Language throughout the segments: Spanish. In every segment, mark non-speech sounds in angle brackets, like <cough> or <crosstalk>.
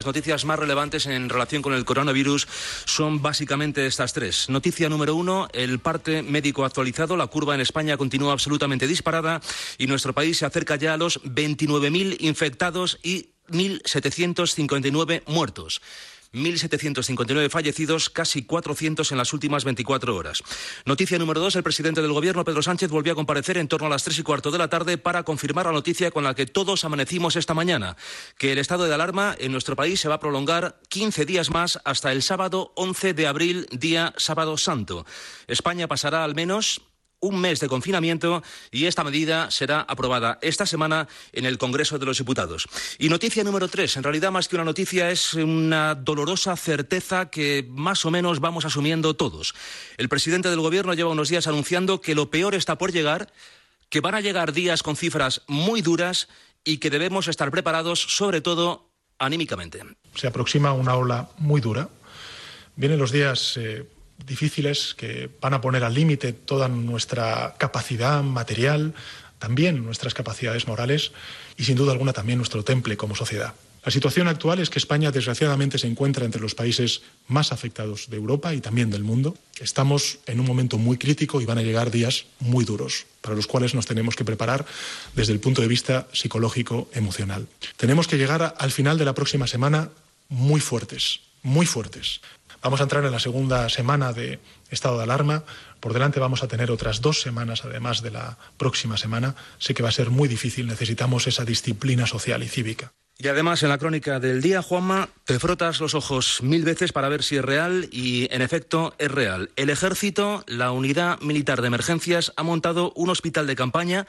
Las noticias más relevantes en relación con el coronavirus son básicamente estas tres. Noticia número uno, el parte médico actualizado. La curva en España continúa absolutamente disparada y nuestro país se acerca ya a los 29.000 infectados y 1.759 muertos. 1.759 fallecidos, casi 400 en las últimas 24 horas. Noticia número dos, el presidente del Gobierno, Pedro Sánchez, volvió a comparecer en torno a las tres y cuarto de la tarde para confirmar la noticia con la que todos amanecimos esta mañana, que el estado de alarma en nuestro país se va a prolongar 15 días más hasta el sábado 11 de abril, día sábado santo. España pasará al menos un mes de confinamiento y esta medida será aprobada esta semana en el Congreso de los Diputados. Y noticia número tres, en realidad más que una noticia es una dolorosa certeza que más o menos vamos asumiendo todos. El presidente del Gobierno lleva unos días anunciando que lo peor está por llegar, que van a llegar días con cifras muy duras y que debemos estar preparados, sobre todo anímicamente. Se aproxima una ola muy dura. Vienen los días eh, difíciles que van a poner al límite toda nuestra capacidad material, también nuestras capacidades morales y sin duda alguna también nuestro temple como sociedad. La situación actual es que España desgraciadamente se encuentra entre los países más afectados de Europa y también del mundo. Estamos en un momento muy crítico y van a llegar días muy duros, para los cuales nos tenemos que preparar desde el punto de vista psicológico, emocional. Tenemos que llegar al final de la próxima semana muy fuertes, muy fuertes. Vamos a entrar en la segunda semana de estado de alarma. Por delante vamos a tener otras dos semanas, además de la próxima semana. Sé que va a ser muy difícil. Necesitamos esa disciplina social y cívica. Y además, en la crónica del día, Juanma, te frotas los ojos mil veces para ver si es real y, en efecto, es real. El ejército, la unidad militar de emergencias, ha montado un hospital de campaña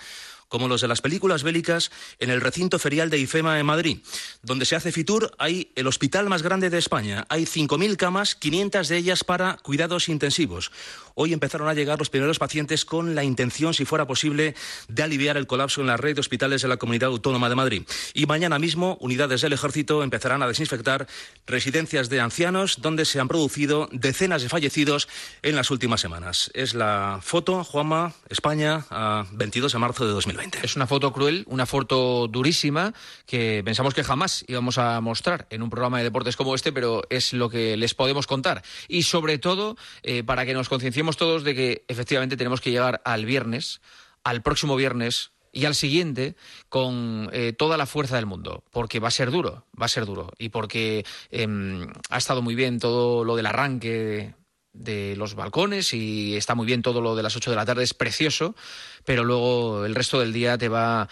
como los de las películas bélicas, en el recinto ferial de IFEMA en Madrid. Donde se hace Fitur hay el hospital más grande de España. Hay 5.000 camas, 500 de ellas para cuidados intensivos. Hoy empezaron a llegar los primeros pacientes con la intención, si fuera posible, de aliviar el colapso en la red de hospitales de la Comunidad Autónoma de Madrid. Y mañana mismo, unidades del Ejército empezarán a desinfectar residencias de ancianos donde se han producido decenas de fallecidos en las últimas semanas. Es la foto, Juanma, España, a 22 de marzo de 2020. Es una foto cruel, una foto durísima que pensamos que jamás íbamos a mostrar en un programa de deportes como este, pero es lo que les podemos contar. Y sobre todo, eh, para que nos concienciemos todos de que efectivamente tenemos que llegar al viernes, al próximo viernes y al siguiente con eh, toda la fuerza del mundo, porque va a ser duro, va a ser duro, y porque em, ha estado muy bien todo lo del arranque de, los balcones y está muy bien todo lo de las 8 de la tarde, es precioso, pero luego el resto del día te va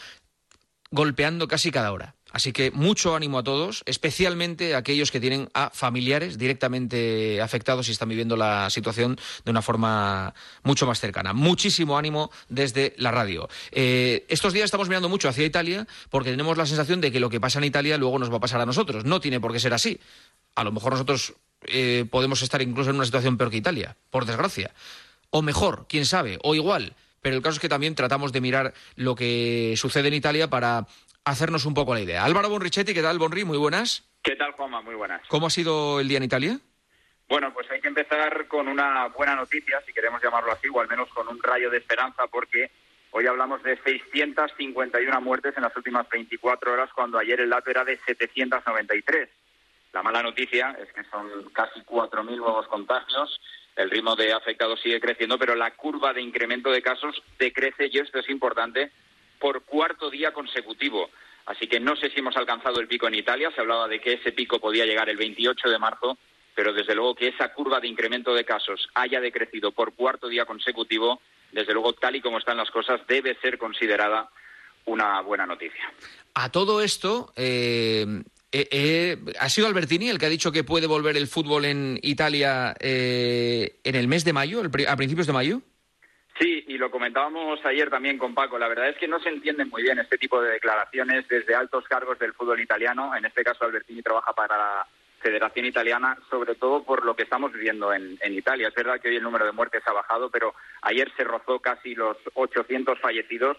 golpeando casi cada hora. Así que mucho ánimo a todos, especialmente a aquellos que tienen a familiares directamente afectados y están viviendo la situación de una forma mucho más cercana. Muchísimo ánimo desde la radio. Eh, estos días estamos mirando mucho hacia Italia porque tenemos la sensación de que lo que pasa en Italia luego nos va a pasar a nosotros. No tiene por qué ser así. A lo mejor nosotros eh, podemos estar incluso en una situación peor que Italia, por desgracia. O mejor, quién sabe, o igual pero el caso es que también tratamos de mirar lo que sucede en Italia para hacernos un poco la idea. Álvaro Bonrichetti, ¿qué tal, Bonri? Muy buenas. ¿Qué tal, Juanma? Muy buenas. ¿Cómo ha sido el día en Italia? Bueno, pues hay que empezar con una buena noticia, si queremos llamarlo así, o al menos con un rayo de esperanza, porque hoy hablamos de 651 muertes en las últimas 24 horas, cuando ayer el dato era de 793. La mala noticia es que son casi 4.000 nuevos contagios, el ritmo de afectados sigue creciendo, pero la curva de incremento de casos decrece, y esto es importante, por cuarto día consecutivo. Así que no sé si hemos alcanzado el pico en Italia. Se hablaba de que ese pico podía llegar el 28 de marzo, pero desde luego que esa curva de incremento de casos haya decrecido por cuarto día consecutivo, desde luego, tal y como están las cosas, debe ser considerada una buena noticia. A todo esto, eh, eh, eh, ¿ha sido Albertini el que ha dicho que puede volver el fútbol en Italia en el mes de mayo, a principios de mayo? Sí, y lo comentábamos ayer también con Paco. La verdad es que no se entienden muy bien este tipo de declaraciones desde altos cargos del fútbol italiano. En este caso, Albertini trabaja para la Federación Italiana, sobre todo por lo que estamos viviendo en, Italia. Es verdad que hoy el número de muertes ha bajado, pero ayer se rozó casi los 800 fallecidos.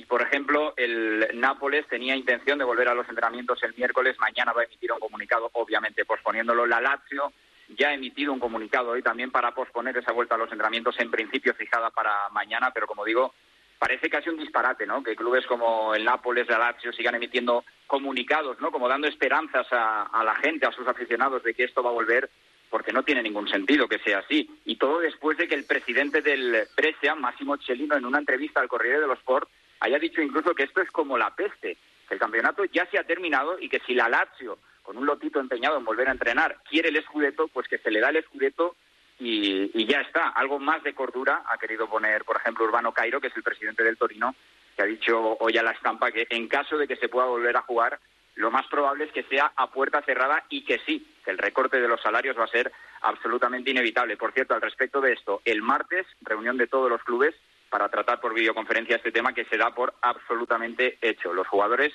Y, por ejemplo, el Nápoles tenía intención de volver a los entrenamientos el miércoles. Mañana va a emitir un comunicado, obviamente posponiéndolo. La Lazio ya ha emitido un comunicado hoy también para posponer esa vuelta a los entrenamientos, en principio fijada para mañana, pero como digo, parece casi un disparate, ¿no? Que clubes como el Nápoles, el Lazio sigan emitiendo comunicados, ¿no? Como dando esperanzas a, la gente, a sus aficionados de que esto va a volver, porque no tiene ningún sentido que sea así. Y todo después de que el presidente del Brescia, Massimo Cellino, en una entrevista al Corriere dello Sport, haya dicho incluso que esto es como la peste, que el campeonato ya se ha terminado y que si la Lazio, con un lotito empeñado en volver a entrenar, quiere el Scudetto, pues que se le da el Scudetto y, ya está. Algo más de cordura ha querido poner, por ejemplo, Urbano Cairo, que es el presidente del Torino, que ha dicho hoy a la estampa que en caso de que se pueda volver a jugar, lo más probable es que sea a puerta cerrada y que sí, que el recorte de los salarios va a ser absolutamente inevitable. Por cierto, al respecto de esto, el martes, reunión de todos los clubes para tratar por videoconferencia este tema que se da por absolutamente hecho. Los jugadores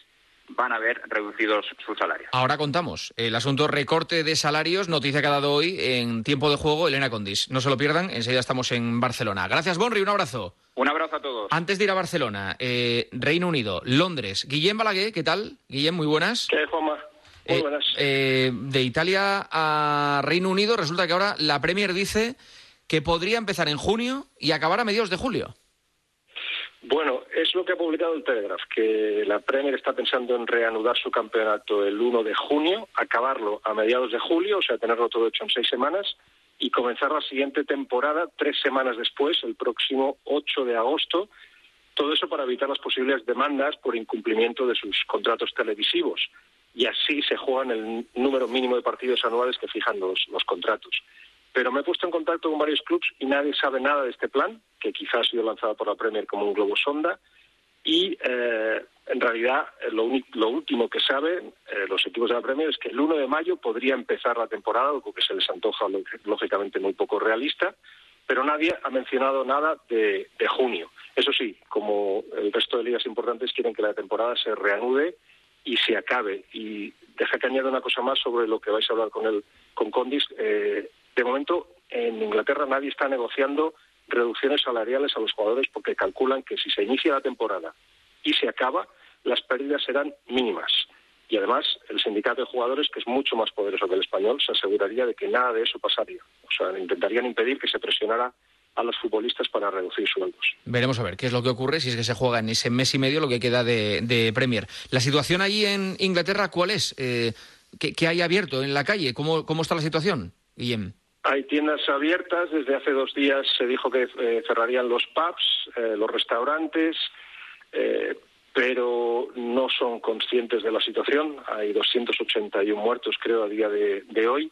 van a ver reducidos sus salarios. Ahora contamos el asunto recorte de salarios, noticia que ha dado hoy en tiempo de juego Elena Condis. No se lo pierdan, enseguida estamos en Barcelona. Gracias, Bonri, un abrazo. Un abrazo a todos. Antes de ir a Barcelona, eh, Reino Unido, Londres. Guillem Balaguer, ¿qué tal? Guillem, muy buenas. ¿Qué, Juanma? Muy eh, buenas. Eh, de Italia a Reino Unido, resulta que ahora la Premier dice que podría empezar en junio y acabar a mediados de julio. Bueno, es lo que ha publicado el Telegraph, que la Premier está pensando en reanudar su campeonato el 1 de junio, acabarlo a mediados de julio, o sea, tenerlo todo hecho en seis semanas, y comenzar la siguiente temporada tres semanas después, el próximo 8 de agosto. Todo eso para evitar las posibles demandas por incumplimiento de sus contratos televisivos. Y así se juegan el número mínimo de partidos anuales que fijan los, los contratos. Pero me he puesto en contacto con varios clubes y nadie sabe nada de este plan, que quizás ha sido lanzado por la Premier como un globo sonda. Y eh, en realidad eh, lo, lo, último que saben eh, los equipos de la Premier es que el 1 de mayo podría empezar la temporada, algo que se les antoja lógicamente muy poco realista, pero nadie ha mencionado nada de, junio. Eso sí, como el resto de ligas importantes quieren que la temporada se reanude y se acabe. Y deja que añada una cosa más sobre lo que vais a hablar con el con Condis. De momento, en Inglaterra nadie está negociando reducciones salariales a los jugadores porque calculan que si se inicia la temporada y se acaba, las pérdidas serán mínimas. Y además, el sindicato de jugadores, que es mucho más poderoso que el español, se aseguraría de que nada de eso pasaría. O sea, intentarían impedir que se presionara a los futbolistas para reducir sueldos. Veremos a ver qué es lo que ocurre si es que se juega en ese mes y medio lo que queda de, Premier. La situación allí en Inglaterra, ¿cuál es? Eh, ¿qué, hay abierto en la calle? ¿Cómo, cómo está la situación, Guillem? Hay tiendas abiertas. Desde hace dos días se dijo que eh, cerrarían los pubs, eh, los restaurantes, eh, pero no son conscientes de la situación. Hay 281 muertos, creo, a día de, hoy.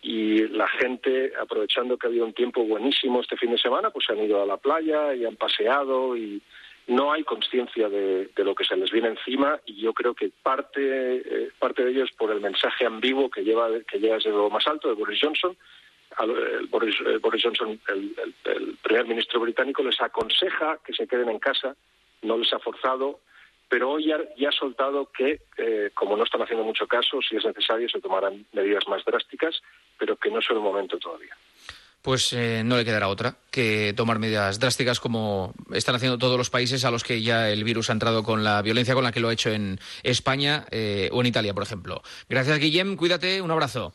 Y la gente, aprovechando que ha habido un tiempo buenísimo este fin de semana, pues han ido a la playa y han paseado y no hay conciencia de, lo que se les viene encima y yo creo que parte, parte de ello es por el mensaje ambiguo que lleva que llega desde lo más alto de Boris Johnson, el Boris, Johnson, el, primer ministro británico, les aconseja que se queden en casa, no les ha forzado, pero hoy ya, ha soltado que, eh, como no están haciendo mucho caso, si es necesario se tomarán medidas más drásticas, pero que no es el momento todavía. Pues eh, no le quedará otra que tomar medidas drásticas como están haciendo todos los países a los que ya el virus ha entrado con la violencia con la que lo ha hecho en España eh, o en Italia, por ejemplo. Gracias, Guillem. Cuídate. Un abrazo.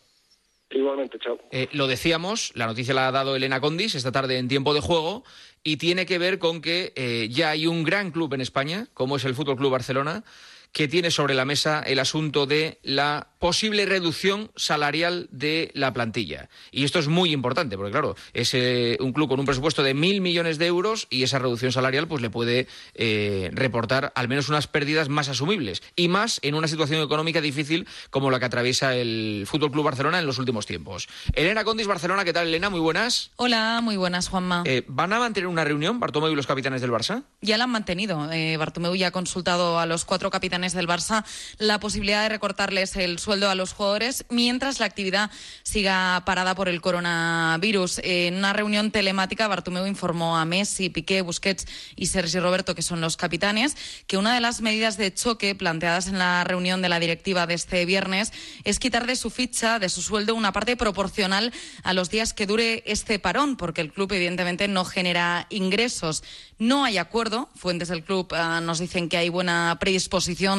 Igualmente, chao. Eh, lo decíamos, la noticia la ha dado Elena Condis esta tarde en tiempo de juego y tiene que ver con que eh, ya hay un gran club en España, como es el Fútbol Club Barcelona, que tiene sobre la mesa el asunto de la posible reducción salarial de la plantilla. Y esto es muy importante, porque claro, es eh, un club con un presupuesto de mil millones de euros y esa reducción salarial pues le puede eh, reportar al menos unas pérdidas más asumibles. Y más en una situación económica difícil como la que atraviesa el Fútbol Club Barcelona en los últimos tiempos. Elena Condis, Barcelona, ¿qué tal, Elena? Muy buenas. Hola, muy buenas, Juanma. Eh, ¿Van a mantener una reunión, Bartomeu y los capitanes del Barça? Ya la han mantenido. Bartomeu ya ha consultado a los cuatro capitanes del Barça la posibilidad de recortarles el sueldo a los jugadores mientras la actividad siga parada por el coronavirus. En una reunión telemática, Bartomeu informó a Messi, Piqué, Busquets y Sergi Roberto, que son los capitanes, que una de las medidas de choque planteadas en la reunión de la directiva de este viernes es quitar de su ficha, de su sueldo, una parte proporcional a los días que dure este parón, porque el club evidentemente no genera ingresos. No hay acuerdo. Fuentes del club ah, nos dicen que hay buena predisposición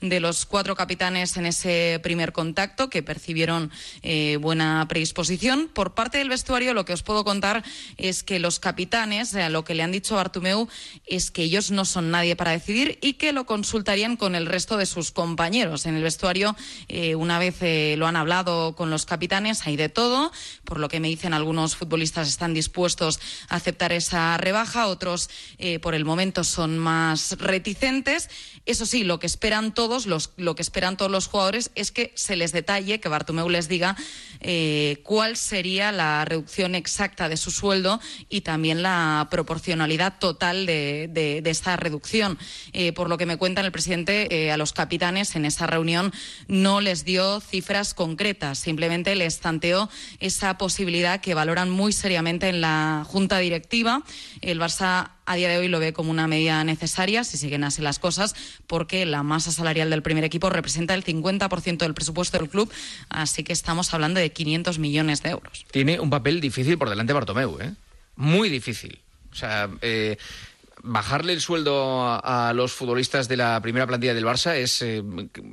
de los cuatro capitanes en ese primer contacto, que percibieron eh, buena predisposición. Por parte del vestuario, lo que os puedo contar es que los capitanes, eh, lo que le han dicho a Bartumeu, es que ellos no son nadie para decidir y que lo consultarían con el resto de sus compañeros. En el vestuario, eh, una vez lo han hablado con los capitanes, hay de todo. Por lo que me dicen algunos futbolistas están dispuestos a aceptar esa rebaja, otros por el momento son más reticentes. Eso sí, lo que esperan todos, los, lo que esperan todos los jugadores es que se les detalle, que Bartomeu les diga eh, cuál sería la reducción exacta de su sueldo y también la proporcionalidad total de, de, esta reducción. Eh, por lo que me cuentan el presidente, eh, a los capitanes en esa reunión no les dio cifras concretas, simplemente les tanteó esa posibilidad que valoran muy seriamente en la Junta Directiva. El Barça a día de hoy lo ve como una medida necesaria si siguen así las cosas, porque la masa salarial del primer equipo representa el 50% del presupuesto del club, así que estamos hablando de 500 millones de euros. Tiene un papel difícil por delante Bartomeu, ¿eh? Muy difícil. O sea, eh, bajarle el sueldo a, los futbolistas de la primera plantilla del Barça es eh,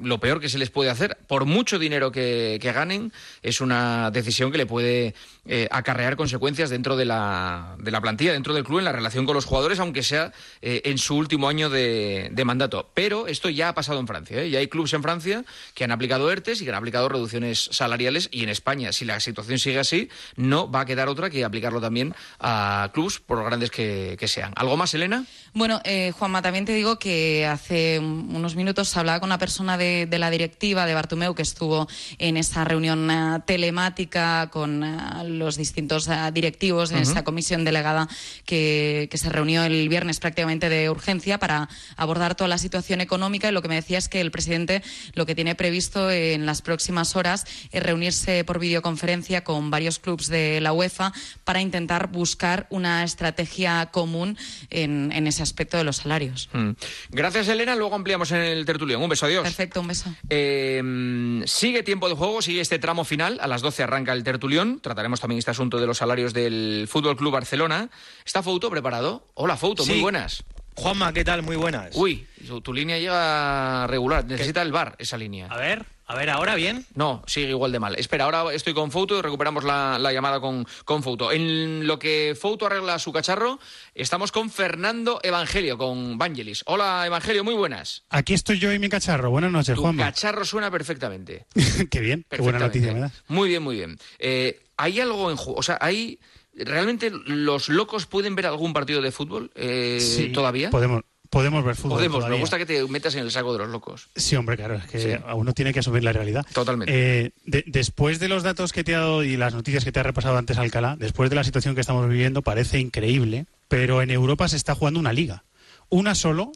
lo peor que se les puede hacer. Por mucho dinero que, ganen, es una decisión que le puede eh, acarrear consecuencias dentro de la, de la, plantilla, dentro del club, en la relación con los jugadores, aunque sea eh, en su último año de, mandato. Pero esto ya ha pasado en Francia. Ya hay clubes en Francia que han aplicado ERTES y que han aplicado reducciones salariales. Y en España, si la situación sigue así, no va a quedar otra que aplicarlo también a clubes, por grandes que, sean. ¿Algo más, Elena? Bueno, eh, Juanma, también te digo que hace unos minutos hablaba con una persona de, la directiva de Bartumeu que estuvo en esa reunión eh, telemática con eh, los distintos directivos en esa comisión delegada que, se reunió el viernes prácticamente de urgencia para abordar toda la situación económica y lo que me decía es que el presidente lo que tiene previsto en las próximas horas es reunirse por videoconferencia con varios clubes de la UEFA para intentar buscar una estrategia común en, en ese aspecto de los salarios. Mm. Gracias, Elena. Luego ampliamos en el tertulión. Un beso, adiós. Perfecto, un beso. Em, sigue tiempo de juego, sigue este tramo final. A las 12 arranca el tertulión. Trataremos también este asunto de los salarios del Fútbol Club Barcelona. ¿Está Fouto preparado? Hola, Fouto, muy buenas. Juanma, ¿qué tal? Muy buenas. Uy, tu, línea llega regular. Necesita el bar esa línea. A ver. A ver, ¿ahora bien? No, sigue igual de mal. Espera, ahora estoy con Fouto y recuperamos la, llamada con, con Fouto. En lo que Fouto arregla su cacharro, estamos con Fernando Evangelio, con Vangelis. Hola, Evangelio, muy buenas. Aquí estoy yo y mi cacharro. Buenas noches, tu Juan. cacharro suena perfectamente. <laughs> qué bien, qué buena noticia me das. Muy bien, muy bien. Eh, ¿Hay algo en juego? O sea, ¿hay... ¿Realmente los locos pueden ver algún partido de fútbol eh, sí, todavía? Podemos, Podemos ver fútbol. Podemos, me gusta que te metas en el saco de los locos. Sí, hombre, claro, es que uno tiene que asumir la realidad. Totalmente. Eh, después de los datos que te ha dado y las noticias que te ha repasado antes Alcalá, después de la situación que estamos viviendo, parece increíble, pero en Europa se está jugando una liga. Una solo,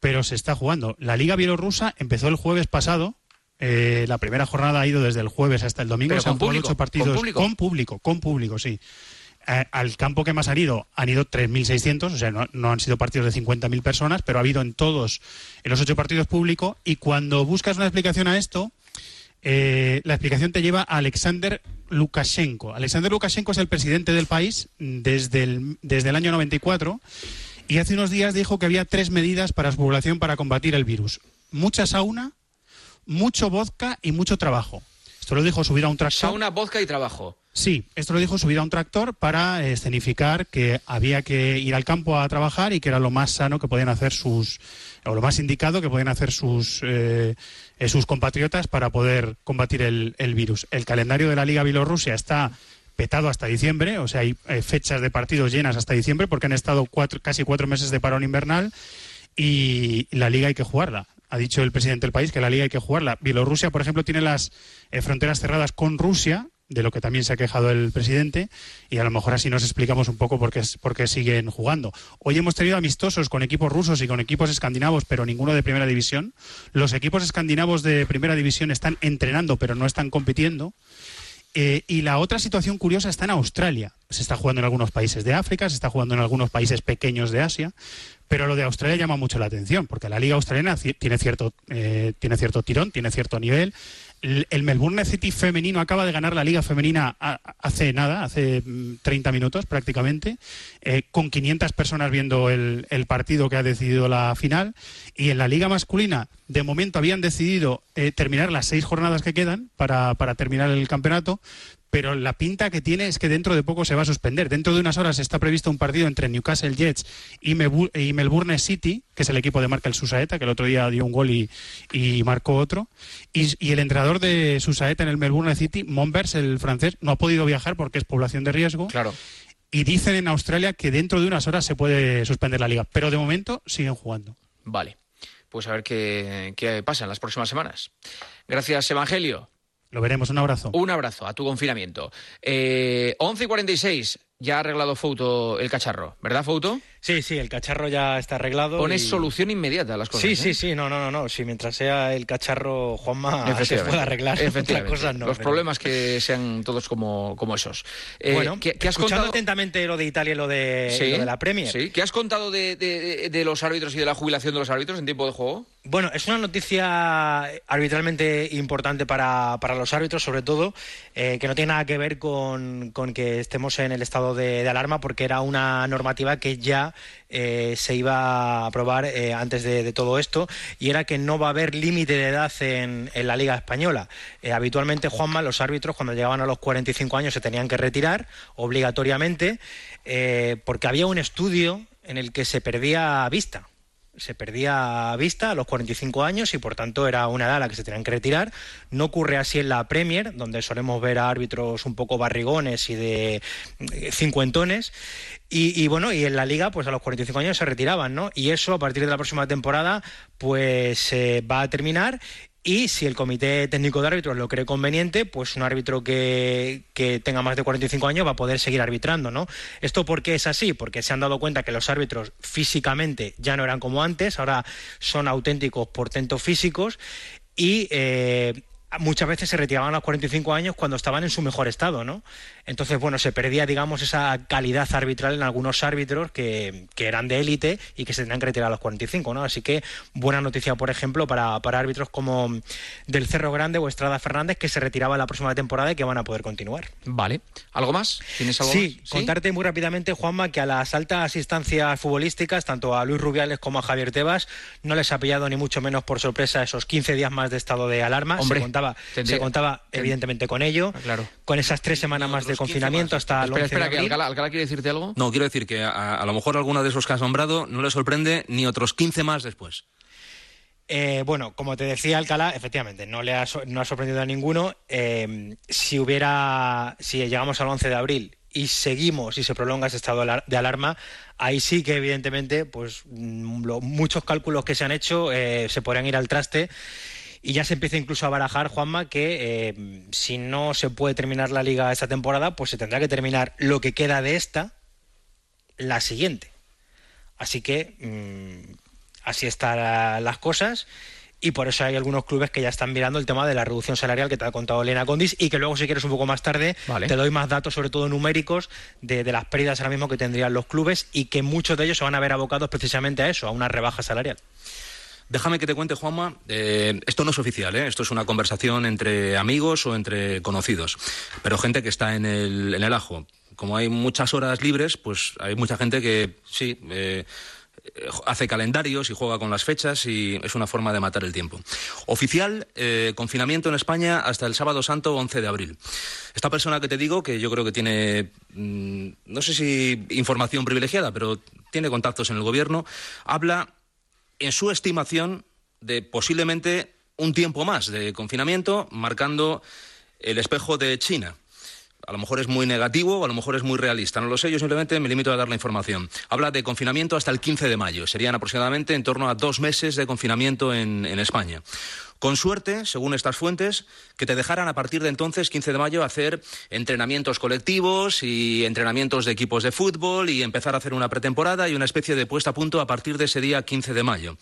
pero se está jugando. La liga bielorrusa empezó el jueves pasado. Eh, la primera jornada ha ido desde el jueves hasta el domingo. se han ocho partidos ¿Con público? con público, con público, sí. Eh, al campo que más han ido han ido 3.600, o sea, no, han sido partidos de 50.000 personas, pero ha habido en todos, en los ocho partidos públicos. Y cuando buscas una explicación a esto, eh, la explicación te lleva a Alexander Lukashenko. Alexander Lukashenko es el presidente del país desde el, desde el año 94 y hace unos días dijo que había tres medidas para su población para combatir el virus. Mucha sauna, mucho vodka y mucho trabajo. Esto lo dijo subir a un tractor. Sauna, vodka y trabajo. Sí, esto lo dijo subir a un tractor para escenificar que había que ir al campo a trabajar y que era lo más sano que podían hacer sus, o lo más indicado que podían hacer sus, eh, eh, sus compatriotas para poder combatir el, virus. El calendario de la Liga Bielorrusia está petado hasta diciembre, o sea, hay eh, fechas de partidos llenas hasta diciembre porque han estado casi cuatro meses de parón invernal y la liga hay que jugarla ha dicho el presidente del país que la liga hay que jugarla. Bielorrusia, por ejemplo, tiene las eh, fronteras cerradas con Rusia, de lo que también se ha quejado el presidente, y a lo mejor así nos explicamos un poco por qué, siguen jugando. Hoy hemos tenido amistosos con equipos rusos y con equipos escandinavos, pero ninguno de primera división. Los equipos escandinavos de primera división están entrenando, pero no están compitiendo. Eh, y la otra situación curiosa está en Australia. Se está jugando en algunos países de África, se está jugando en algunos países pequeños de Asia, pero lo de Australia llama mucho la atención, porque la liga australiana tiene cierto, eh, tiene cierto tirón, tiene cierto nivel, el Melbourne City femenino acaba de ganar la liga femenina hace nada, hace 30 mm, minutos prácticamente, eh, con 500 personas viendo el, partido que ha decidido la final. Y en la liga masculina, de momento habían decidido eh, terminar las seis jornadas que quedan para, para terminar el campeonato, pero la pinta que tiene es que dentro de poco se va a suspender. Dentro de unas horas está previsto un partido entre Newcastle Jets y, Melbourne City, que es el equipo de Markel Susaeta, que el otro día dio un gol y, marcó otro. Y, el entrenador de Susaeta en el Melbourne City, Monbers, el francés, no ha podido viajar porque es población de riesgo. Claro. Y dicen en Australia que dentro de unas horas se puede suspender la liga. Pero de momento siguen jugando. Vale. Pues a ver qué, qué pasa en las próximas semanas. Gracias, Evangelio. Lo veremos, un abrazo. Un abrazo a tu confinamiento. Eh, 11 y 46, ya ha arreglado Fouto el cacharro, ¿verdad, Fouto? Sí, sí, el cacharro ya está arreglado. Pones solución inmediata a las cosas. Sí, ¿eh? sí, sí, no, no, no, no. Si mientras sea el cacharro Juanma <laughs> se puede arreglar. <laughs> Efectivamente. Los problemas que sean todos como, como esos. Eh, bueno, ¿qué, has contado atentamente lo de Italia y lo de, la Premier. Sí, ¿qué has contado de, de, los árbitros y de la jubilación de los árbitros en tiempo de juego? Bueno, es una noticia arbitralmente importante para, para los árbitros, sobre todo, eh, que no tiene nada que ver con, con, que estemos en el estado de alarma, porque era una normativa que ya eh, se iba a aprobar eh, antes de, todo esto y era que no va a haber límite de edad en, la Liga Española. Eh, habitualmente, Juanma, los árbitros cuando llegaban a los 45 años se tenían que retirar obligatoriamente porque había un estudio en el que se perdía vista se perdía vista a los 45 años y por tanto era una edad a la que se tenían que retirar. No ocurre así en la Premier, donde solemos ver a árbitros un poco barrigones y de eh, cincuentones. Y, bueno, y en la liga, pues a los 45 años se retiraban, ¿no? Y eso a partir de la próxima temporada, pues eh, va a terminar y si el comité técnico de árbitros lo cree conveniente, pues un árbitro que, tenga más de 45 años va a poder seguir arbitrando, ¿no? ¿Esto por qué es así? Porque se han dado cuenta que los árbitros físicamente ya no eran como antes, ahora son auténticos portentos físicos y eh, muchas veces se retiraban a los 45 años cuando estaban en su mejor estado, ¿no? Entonces, bueno, se perdía, digamos, esa calidad arbitral en algunos árbitros que, eran de élite y que se tenían que retirar a los 45, ¿no? Así que buena noticia, por ejemplo, para, árbitros como del Cerro Grande o Estrada Fernández, que se retiraba la próxima temporada y que van a poder continuar. Vale. ¿Algo más? ¿Tienes algo sí, contarte muy rápidamente, Juanma, que a las altas instancias futbolísticas, tanto a Luis Rubiales como a Javier Tebas, no les ha pillado ni mucho menos por sorpresa esos 15 días más de estado de alarma. se contaba, se contaba evidentemente con ello. Claro. Con esas tres semanas más de confinamiento hasta el espera, 11 espera, que Alcalá, quiere decirte algo. No, quiero decir que a, lo mejor alguno de esos que has nombrado no le sorprende ni otros 15 más después. Eh, bueno, como te decía Alcalá, efectivamente, no le ha, no ha sorprendido a ninguno. Eh, si hubiera, si llegamos al 11 de abril y seguimos y se prolonga ese estado de alarma, ahí sí que evidentemente, pues mm, muchos cálculos que se han hecho eh, se podrían ir al traste y ya se empieza incluso a barajar, Juanma, que eh, si no se puede terminar la liga esta temporada, pues se tendrá que terminar lo que queda de esta, la siguiente. Así que mm, así están las cosas y por eso hay algunos clubes que ya están mirando el tema de la reducción salarial que te ha contado Elena Condis y que luego si quieres un poco más tarde te doy más datos sobre todo numéricos de, de, las pérdidas ahora mismo que tendrían los clubes y que muchos de ellos se van a ver abocados precisamente a eso, a una rebaja salarial. Déjame que te cuente, Juanma, eh, esto no es oficial, ¿eh? esto es una conversación entre amigos o entre conocidos, pero gente que está en el, en el ajo. Como hay muchas horas libres, pues hay mucha gente que sí, eh, hace calendarios y juega con las fechas y es una forma de matar el tiempo. Oficial, confinamiento en España hasta el sábado santo 11 de abril. Esta persona que te digo, que yo creo que tiene, mm, no sé si información privilegiada, pero tiene contactos en el gobierno, habla en su estimación de posiblemente un tiempo más de confinamiento, marcando el espejo de China. A lo mejor es muy negativo o a lo mejor es muy realista, no lo sé, yo simplemente me limito a dar la información. Habla de confinamiento hasta el 15 de mayo, serían aproximadamente en torno a dos meses de confinamiento en, en España. Con suerte, según estas fuentes, que te dejaran a partir de entonces, 15 de mayo, hacer entrenamientos colectivos y entrenamientos de equipos de fútbol y empezar a hacer una pretemporada y una especie de puesta a punto a partir de ese día 15 de mayo.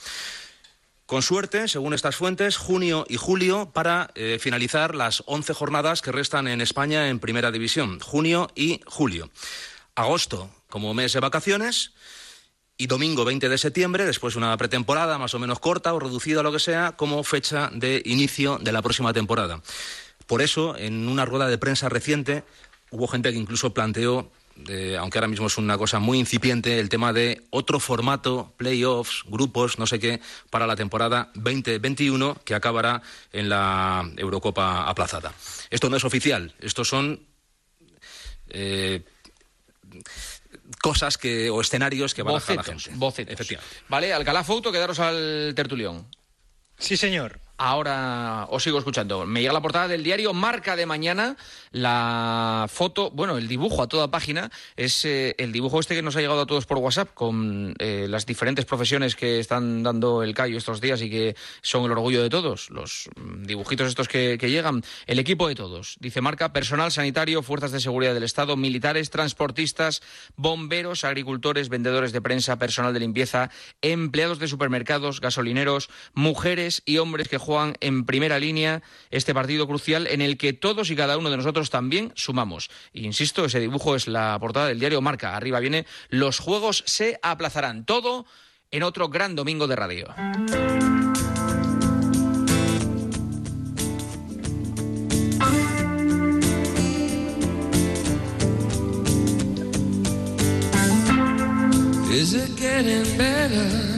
Con suerte, según estas fuentes, junio y julio para eh, finalizar las 11 jornadas que restan en España en Primera División, junio y julio. Agosto como mes de vacaciones y domingo 20 de septiembre, después de una pretemporada más o menos corta o reducida lo que sea, como fecha de inicio de la próxima temporada. Por eso, en una rueda de prensa reciente, hubo gente que incluso planteó aunque ahora mismo es una cosa muy incipiente, el tema de otro formato, playoffs, grupos, no sé qué, para la temporada 2021 que acabará en la Eurocopa aplazada. Esto no es oficial, estos son eh, cosas que o escenarios que van a la gente. Efectivamente. Vale, Alcalá Fouto, quedaros al tertulión. Sí, señor. Ahora os sigo escuchando. Me llega la portada del diario Marca de mañana. La foto, bueno, el dibujo a toda página es eh, el dibujo este que nos ha llegado a todos por WhatsApp con eh, las diferentes profesiones que están dando el callo estos días y que son el orgullo de todos. Los mm, dibujitos estos que, que llegan. El equipo de todos. Dice Marca, personal sanitario, fuerzas de seguridad del Estado, militares, transportistas, bomberos, agricultores, vendedores de prensa, personal de limpieza, empleados de supermercados, gasolineros, mujeres y hombres que juegan en primera línea este partido crucial en el que todos y cada uno de nosotros también sumamos. insisto, ese dibujo es la portada del diario Marca. Arriba viene, los juegos se aplazarán. Todo en otro gran domingo de radio.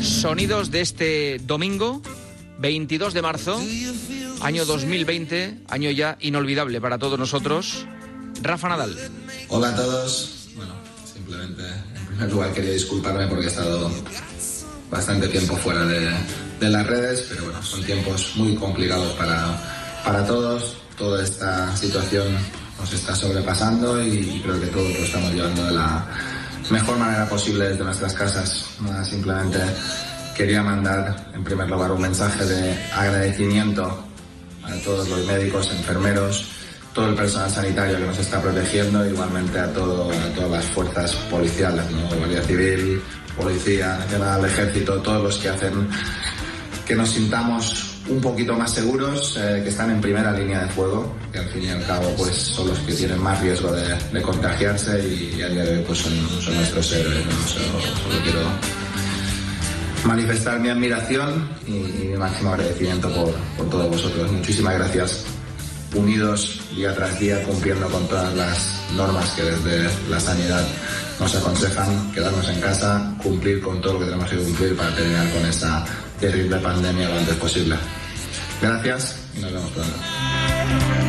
Sonidos de este domingo 22 de marzo, año 2020, año ya inolvidable para todos nosotros. Rafa Nadal. Hola a todos. Bueno, simplemente, en primer lugar quería disculparme porque he estado bastante tiempo fuera de, las redes, pero bueno, son tiempos muy complicados para, para todos. Toda esta situación nos está sobrepasando y creo que todos lo estamos llevando de la mejor manera posible desde nuestras casas. simplemente quería mandar en primer lugar un mensaje de agradecimiento a todos los médicos, enfermeros, todo el personal sanitario que nos está protegiendo, igualmente a, todo, todas las fuerzas policiales, Guardia Civil, Policía Nacional, Ejército, todos los que hacen que nos sintamos un poquito más seguros, eh, que están en primera línea de fuego, que al fin y al cabo pues son los que tienen más riesgo de, contagiarse y, a día de hoy pues son, nuestros héroes. solo quiero manifestar mi admiración y, mi máximo agradecimiento por, todos vosotros. Muchísimas gracias. Unidos día tras día, cumpliendo con todas las normas que desde la sanidad nos aconsejan, quedarnos en casa, cumplir con todo lo que tenemos que cumplir para terminar con esta terrible pandemia lo antes posible. Gracias y nos vemos pronto.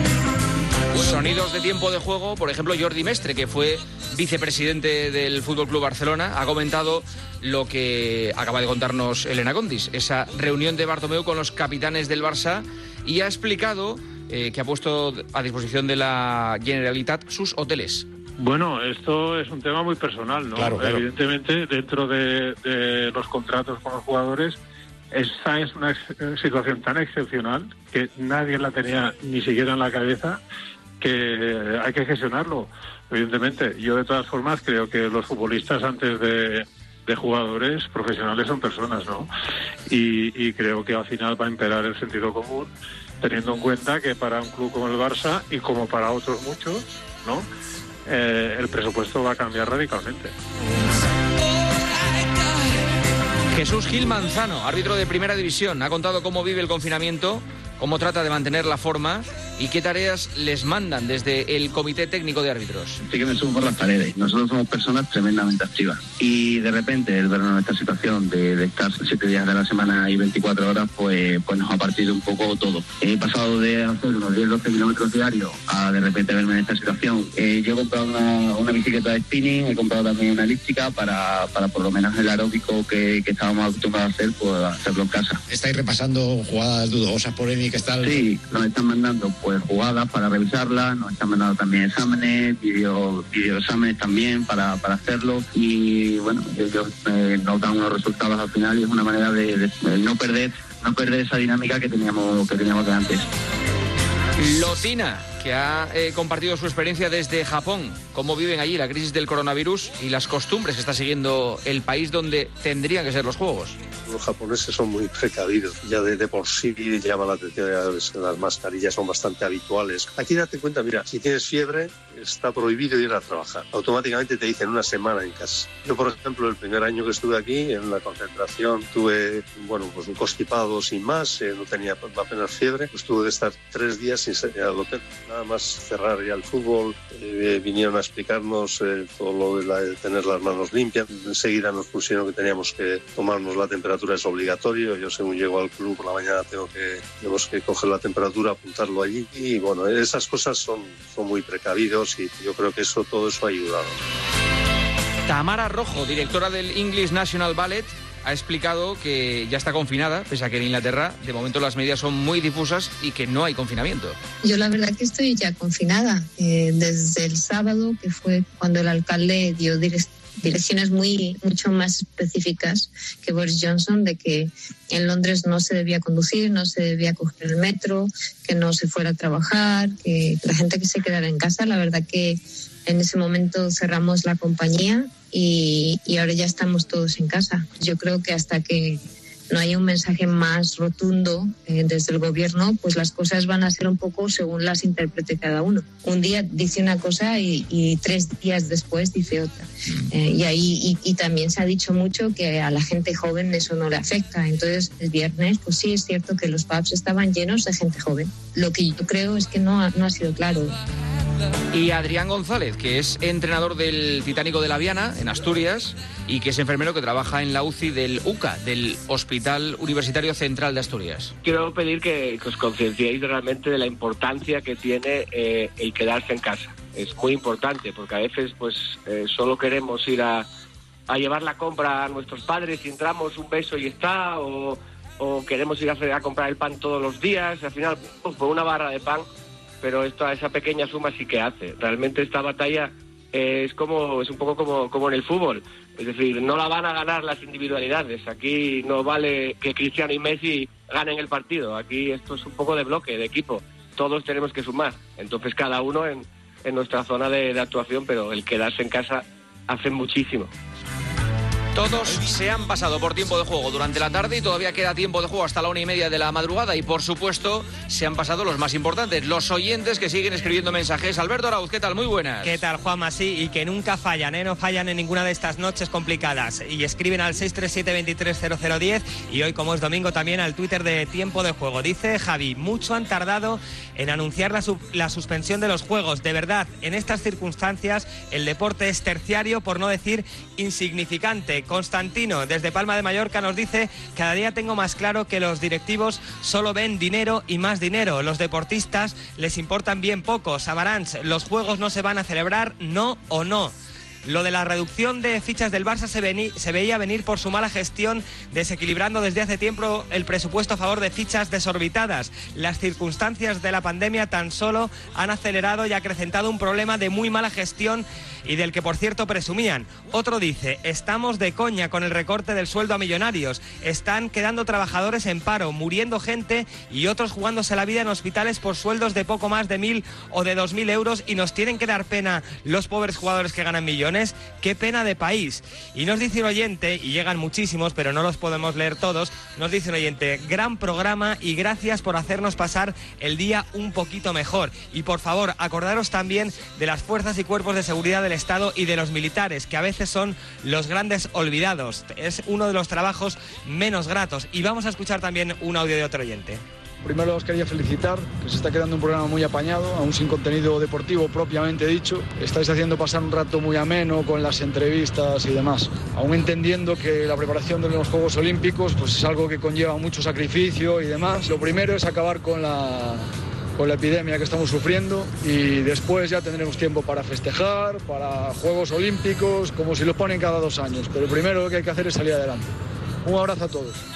Sonidos de tiempo de juego, por ejemplo, Jordi Mestre, que fue vicepresidente del Fútbol Club Barcelona, ha comentado lo que acaba de contarnos Elena Condis, esa reunión de Bartomeu con los capitanes del Barça y ha explicado eh, que ha puesto a disposición de la Generalitat sus hoteles. Bueno, esto es un tema muy personal, ¿no? Evidentemente, dentro de, los contratos con los jugadores, esta es una situación tan excepcional que nadie la tenía ni siquiera en la cabeza que hay que gestionarlo, evidentemente. Yo, de todas formas, creo que los futbolistas, antes de, jugadores profesionales, son personas, ¿no? Y, creo que al final va a imperar el sentido común, teniendo en cuenta que para un club como el Barça y como para otros muchos, ¿no? Eh, el presupuesto va a cambiar radicalmente. Jesús Gil Manzano, árbitro de primera división, ha contado cómo vive el confinamiento cómo trata de mantener la forma y qué tareas les mandan desde el Comité Técnico de Árbitros. Sí que me subo por las paredes. Nosotros somos personas tremendamente activas y de repente el vernos en esta situación de, estar siete días de la semana y 24 horas, pues, pues nos ha partido un poco todo. He pasado de hacer unos 10-12 kilómetros diarios a de repente verme en esta situación. Eh, yo he comprado una, bicicleta de spinning, he comprado también una elíptica para, para por lo menos el aeróbico que, que estábamos acostumbrados a hacer, pues hacerlo en casa. ¿Estáis repasando jugadas dudosas, polémicas? Sí, nos están mandando pues jugadas para revisarlas, nos están mandando también exámenes, video, exámenes también para, hacerlo y bueno, ellos eh, nos dan unos resultados al final y es una manera de, no perder no perder esa dinámica que teníamos que teníamos antes. Lotina que ha eh, compartido su experiencia desde Japón, cómo viven allí la crisis del coronavirus y las costumbres que está siguiendo el país donde tendrían que ser los Juegos los japoneses son muy precavidos. Ya de, por sí llama la atención, las mascarillas son bastante habituales. Aquí date cuenta, mira, si tienes fiebre, está prohibido ir a trabajar. Automáticamente te dicen una semana en casa. Yo, por ejemplo, el primer año que estuve aquí, en la concentración, tuve, bueno, pues un constipado sin más, eh, no tenía apenas fiebre, pues tuve que estar tres días sin salir al hotel. Nada más cerrar ya el fútbol, eh, vinieron a explicarnos eh, todo lo de, tener las manos limpias. Enseguida nos pusieron que teníamos que tomarnos la temperatura, es obligatorio. Yo, según llego al club por la mañana, tengo que, tenemos que coger la temperatura, apuntarlo allí. Y bueno, esas cosas son, son muy precavidos y yo creo que eso todo eso ha ayudado. Tamara Rojo, directora del English National Ballet, ha explicado que ya está confinada, pese a que en Inglaterra de momento las medidas son muy difusas y que no hay confinamiento. Yo la verdad que estoy ya confinada eh, desde el sábado, que fue cuando el alcalde dio direcciones muy mucho más específicas que Boris Johnson de que en Londres no se debía conducir, no se debía coger el metro, que no se fuera a trabajar, que la gente que se quedara en casa. La verdad que en ese momento cerramos la compañía y, ahora ya estamos todos en casa. Yo creo que hasta que no haya un mensaje más rotundo eh, desde el gobierno, pues las cosas van a ser un poco según las interprete cada uno. Un día dice una cosa y, tres días después dice otra. Eh, y ahí y, también se ha dicho mucho que a la gente joven eso no le afecta. Entonces el viernes, pues sí es cierto que los pubs estaban llenos de gente joven. Lo que yo creo es que no, no ha sido claro. Y Adrián González, que es entrenador del Titánico de la Viana, en Asturias, y que es enfermero que trabaja en la UCI del UCA, del Hospital Universitario Central de Asturias. Quiero pedir que, os concienciéis realmente de la importancia que tiene eh, el quedarse en casa. Es muy importante porque a veces pues eh, solo queremos ir a, llevar la compra a nuestros padres y entramos un beso y está, o, queremos ir a, a, comprar el pan todos los días, al final pues, por una barra de pan pero esta, esa pequeña suma sí que hace. Realmente esta batalla es como es un poco como, como en el fútbol. Es decir, no la van a ganar las individualidades. Aquí no vale que Cristiano y Messi ganen el partido. Aquí esto es un poco de bloque, de equipo. Todos tenemos que sumar. Entonces cada uno en, en nuestra zona de actuación, pero el quedarse en casa hace muchísimo. Todos se han pasado por tiempo de juego durante la tarde y todavía queda tiempo de juego hasta la una y media de la madrugada. Y por supuesto, se han pasado los más importantes, los oyentes que siguen escribiendo mensajes. Alberto Arauz, ¿qué tal? Muy buenas. ¿Qué tal, Juanma? Sí, y que nunca fallan, ¿eh? No fallan en ninguna de estas noches complicadas. Y escriben al 637-230010 y hoy, como es domingo, también al Twitter de Tiempo de Juego. Dice Javi, mucho han tardado en anunciar la, la suspensión de los juegos. De verdad, en estas circunstancias, el deporte es terciario, por no decir insignificante Constantino, desde Palma de Mallorca, nos dice, cada día tengo más claro que los directivos solo ven dinero y más dinero. Los deportistas les importan bien poco. Samaranch, los juegos no se van a celebrar, no o no. Lo de la reducción de fichas del Barça se, veía venir por su mala gestión, desequilibrando desde hace tiempo el presupuesto a favor de fichas desorbitadas. Las circunstancias de la pandemia tan solo han acelerado y acrecentado un problema de muy mala gestión y del que por cierto presumían. Otro dice, estamos de coña con el recorte del sueldo a millonarios, están quedando trabajadores en paro, muriendo gente y otros jugándose la vida en hospitales por sueldos de poco más de mil o de dos mil euros y nos tienen que dar pena los pobres jugadores que ganan millones. Qué pena de país. Y nos dice un oyente, y llegan muchísimos, pero no los podemos leer todos, nos dice un oyente, gran programa y gracias por hacernos pasar el día un poquito mejor. Y por favor, acordaros también de las fuerzas y cuerpos de seguridad del Estado y de los militares, que a veces son los grandes olvidados. Es uno de los trabajos menos gratos. Y vamos a escuchar también un audio de otro oyente. Primero os quería felicitar, que se está quedando un programa muy apañado, aún sin contenido deportivo propiamente dicho. Estáis haciendo pasar un rato muy ameno con las entrevistas y demás. Aún entendiendo que la preparación de los Juegos Olímpicos pues es algo que conlleva mucho sacrificio y demás. Lo primero es acabar con la, con la epidemia que estamos sufriendo y después ya tendremos tiempo para festejar, para Juegos Olímpicos, como si lo ponen cada dos años. Pero primero lo que hay que hacer es salir adelante. Un abrazo a todos.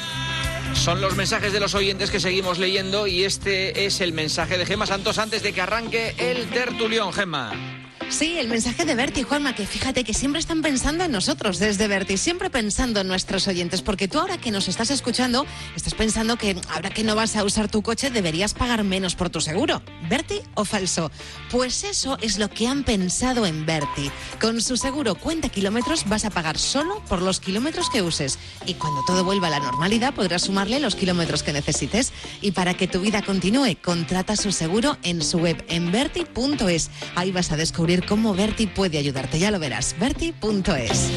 Son los mensajes de los oyentes que seguimos leyendo y este es el mensaje de Gema Santos antes de que arranque el tertulión, Gema. Sí, el mensaje de Berti, Juanma, que fíjate que siempre están pensando en nosotros desde Berti, siempre pensando en nuestros oyentes, porque tú ahora que nos estás escuchando, estás pensando que ahora que no vas a usar tu coche deberías pagar menos por tu seguro. ¿Berti o falso? Pues eso es lo que han pensado en Berti. Con su seguro cuenta kilómetros vas a pagar solo por los kilómetros que uses y cuando todo vuelva a la normalidad podrás sumarle los kilómetros que necesites. Y para que tu vida continúe, contrata su seguro en su web en berti.es. Ahí vas a descubrir cómo Berti puede ayudarte. Ya lo verás, berti.es.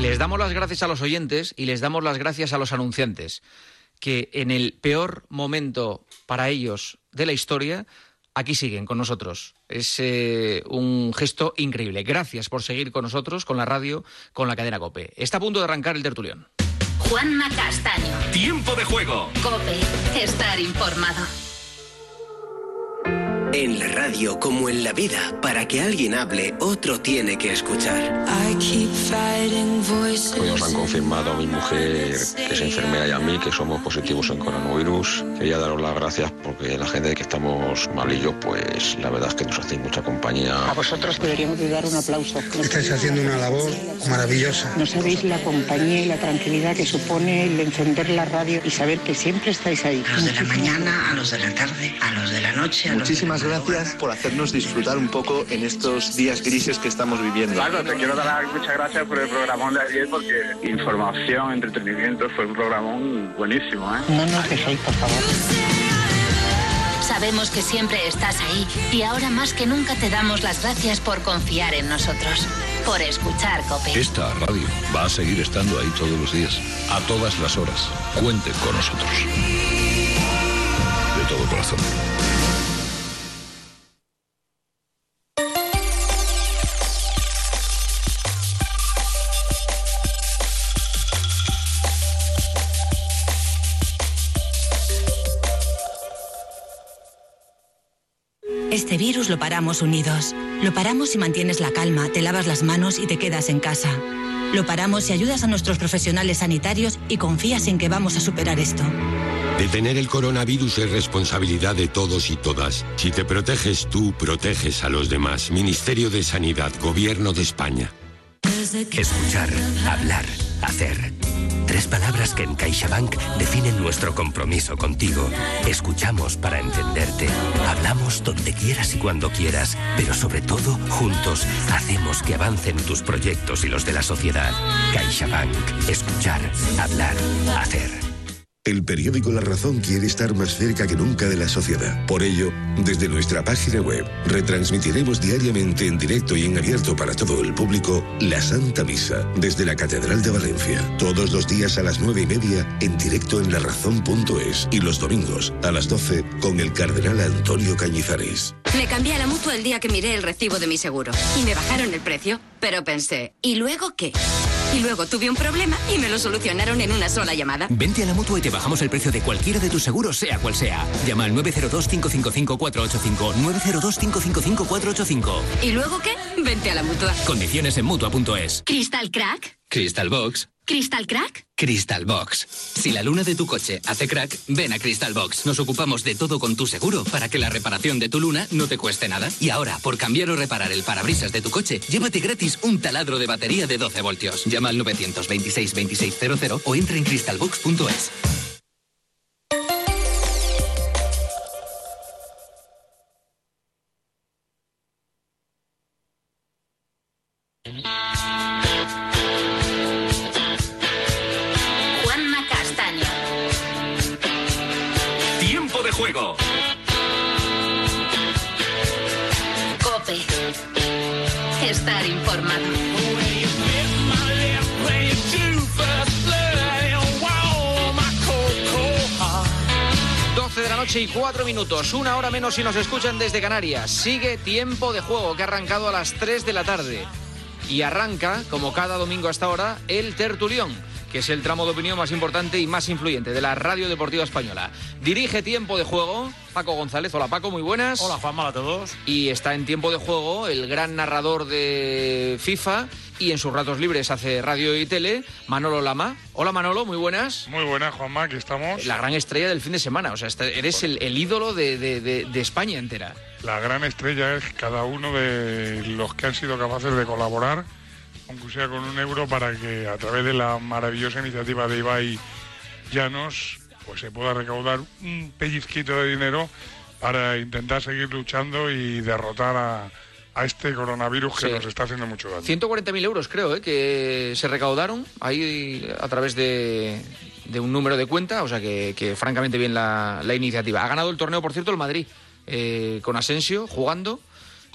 Les damos las gracias a los oyentes y les damos las gracias a los anunciantes, que en el peor momento para ellos de la historia, aquí siguen con nosotros. Es eh, un gesto increíble. Gracias por seguir con nosotros, con la radio, con la cadena Cope. Está a punto de arrancar el tertulión. Juanma Castaño. Tiempo de juego. Cope. Estar informado. En la radio, como en la vida, para que alguien hable, otro tiene que escuchar. Hoy nos han confirmado a mi mujer, que es enfermera, y a mí, que somos positivos en coronavirus. Quería daros las gracias porque la gente que estamos malillos, pues la verdad es que nos hacéis mucha compañía. A vosotros deberíamos de dar un aplauso. Estáis haciendo una labor maravillosa. No sabéis la compañía y la tranquilidad que supone el encender la radio y saber que siempre estáis ahí. A los de la mañana, a los de la tarde, a los de la noche. A Muchísimas los de la gracias por hacernos disfrutar un poco en estos días grises que estamos viviendo. Claro, te quiero dar muchas gracias por el programón de ayer porque información, entretenimiento, fue un programón buenísimo. ¿eh? No nos dejéis, por favor. Sabemos que siempre estás ahí y ahora más que nunca te damos las gracias por confiar en nosotros, por escuchar Cope. Esta radio va a seguir estando ahí todos los días, a todas las horas. Cuenten con nosotros. De todo corazón. Lo paramos unidos. Lo paramos si mantienes la calma, te lavas las manos y te quedas en casa. Lo paramos si ayudas a nuestros profesionales sanitarios y confías en que vamos a superar esto. Detener el coronavirus es responsabilidad de todos y todas. Si te proteges tú, proteges a los demás. Ministerio de Sanidad, Gobierno de España. Escuchar, hablar, hacer. Tres palabras que en CaixaBank definen nuestro compromiso contigo. Escuchamos para entenderte. Hablamos donde quieras y cuando quieras. Pero sobre todo, juntos, hacemos que avancen tus proyectos y los de la sociedad. CaixaBank. Escuchar, hablar, hacer. El periódico La Razón quiere estar más cerca que nunca de la sociedad. Por ello, desde nuestra página web, retransmitiremos diariamente en directo y en abierto para todo el público la Santa Misa desde la Catedral de Valencia. Todos los días a las nueve y media en directo en larazón.es y los domingos a las 12 con el cardenal Antonio Cañizares. Me cambié a la mutua el día que miré el recibo de mi seguro y me bajaron el precio, pero pensé, ¿y luego qué? Y luego tuve un problema y me lo solucionaron en una sola llamada. Vente a la mutua y te bajamos el precio de cualquiera de tus seguros, sea cual sea. Llama al 902-555-485. 902-555-485. ¿Y luego qué? Vente a la mutua. Condiciones en mutua.es. ¿Crystal Crack? Crystal Box. ¿Crystal Crack? Crystal Box. Si la luna de tu coche hace crack, ven a Crystal Box. Nos ocupamos de todo con tu seguro para que la reparación de tu luna no te cueste nada. Y ahora, por cambiar o reparar el parabrisas de tu coche, llévate gratis un taladro de batería de 12 voltios. Llama al 926 2600 o entra en crystalbox.es. hora menos si nos escuchan desde Canarias. Sigue tiempo de juego que ha arrancado a las 3 de la tarde. Y arranca, como cada domingo hasta ahora, el tertulión, que es el tramo de opinión más importante y más influyente de la radio deportiva española. Dirige tiempo de juego Paco González. Hola Paco, muy buenas. Hola Juanma, a todos. Y está en tiempo de juego el gran narrador de FIFA y en sus ratos libres hace radio y tele, Manolo Lama. Hola Manolo, muy buenas. Muy buenas, Juanma, aquí estamos. La gran estrella del fin de semana, o sea, este- eres el, el ídolo de, de- de- de España entera. La gran estrella es cada uno de los que han sido capaces de colaborar, aunque sea con un euro, para que a través de la maravillosa iniciativa de Ibai Llanos, pues se pueda recaudar un pellizquito de dinero para intentar seguir luchando y derrotar a, a este coronavirus que Sí. nos está haciendo mucho daño. 140.000 euros creo ¿eh? que se recaudaron ahí a través de, de un número de cuenta, o sea que, que francamente bien la, la iniciativa. Ha ganado el torneo, por cierto, el Madrid, eh, con Asensio jugando.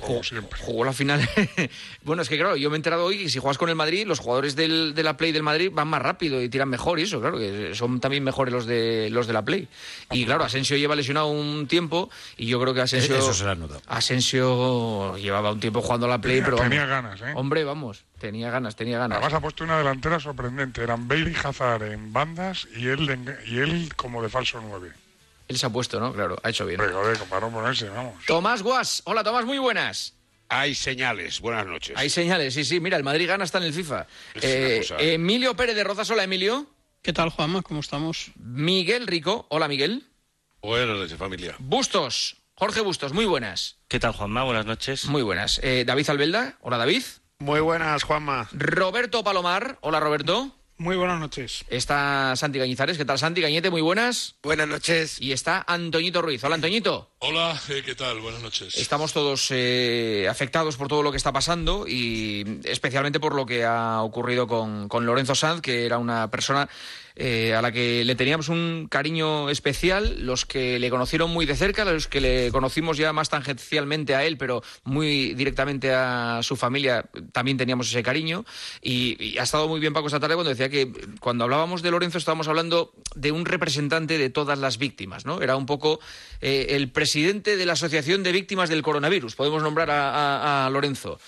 Como siempre. Jugó la final. <laughs> bueno, es que claro, yo me he enterado hoy que si juegas con el Madrid, los jugadores del- de la Play del Madrid van más rápido y tiran mejor y eso, claro, que son también mejores los de los de la Play. Y claro, Asensio lleva lesionado un tiempo y yo creo que Asensio Eso se lo notado. Asensio llevaba un tiempo jugando a la Play, pero Tenía vamos, ganas, ¿eh? Hombre, vamos, tenía ganas, tenía ganas. Además ha puesto una delantera sorprendente. Eran Bailey y Hazard en bandas y él, y él como de falso 9. Él se ha puesto, ¿no? Claro, ha hecho bien. Pero, joder, para no ponerse, vamos. Tomás Guas. Hola, Tomás, muy buenas. Hay señales. Buenas noches. Hay señales, sí, sí. Mira, el Madrid gana hasta en el FIFA. Es Eh, cosa. Emilio Pérez de Rozas. Hola, Emilio. ¿Qué tal, Juanma? ¿Cómo estamos? Miguel Rico. Hola, Miguel. Buenas noches, familia. Bustos. Jorge Bustos, muy buenas. ¿Qué tal, Juanma? Buenas noches. Muy buenas. Eh, David Albelda. Hola, David. Muy buenas, Juanma. Roberto Palomar. Hola, Roberto. Muy buenas noches. Está Santi Cañizares. ¿Qué tal, Santi Cañete? Muy buenas. Buenas noches. Y está Antoñito Ruiz. Hola, Antoñito. Hola, eh, ¿qué tal? Buenas noches. Estamos todos eh, afectados por todo lo que está pasando y especialmente por lo que ha ocurrido con, con Lorenzo Sanz, que era una persona eh, a la que le teníamos un cariño especial, los que le conocieron muy de cerca, los que le conocimos ya más tangencialmente a él, pero muy directamente a su familia, también teníamos ese cariño. Y, ha estado muy bien Paco esta tarde cuando decía que cuando hablábamos de Lorenzo estábamos hablando de un representante de todas las víctimas, ¿no? Era un poco eh, el presidente de la Asociación de Víctimas del Coronavirus, podemos nombrar a Lorenzo,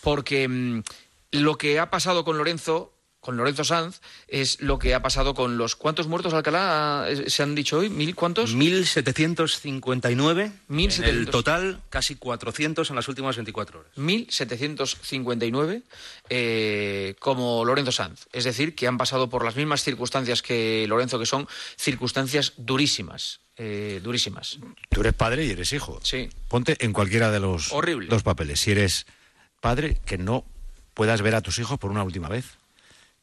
porque mm, lo que ha pasado con Lorenzo con Lorenzo Sanz es lo que ha pasado con los cuántos muertos Alcalá eh, se han dicho hoy mil cuántos 1759. En 1700. el total, casi 400 en las últimas 24 horas. 1759 eh, como Lorenzo Sanz. Es decir, que han pasado por las mismas circunstancias que Lorenzo, que son circunstancias durísimas. eh, durísimas. Tú eres padre y eres hijo. Sí. Ponte en cualquiera de los Horrible. dos papeles. Si eres padre, que no puedas ver a tus hijos por una última vez.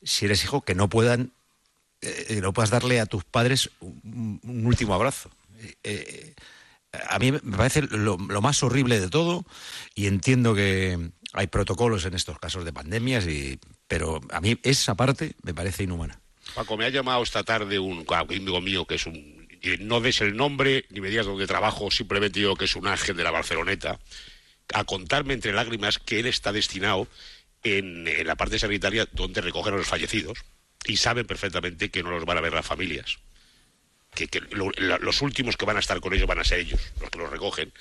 Si eres hijo, que no puedan, eh, no puedas darle a tus padres un, último abrazo. Eh, eh, a mí me parece lo, lo más horrible de todo y entiendo que hay protocolos en estos casos de pandemias, y, pero a mí esa parte me parece inhumana. Paco, me ha llamado esta tarde un amigo mío que es un... No des el nombre ni me digas dónde trabajo, simplemente digo que es un ángel de la Barceloneta, a contarme entre lágrimas que él está destinado en, la parte sanitaria donde recogen a los fallecidos y saben perfectamente que no los van a ver las familias. Que, los últimos que van a estar con ellos van a ser ellos, los que los recogen.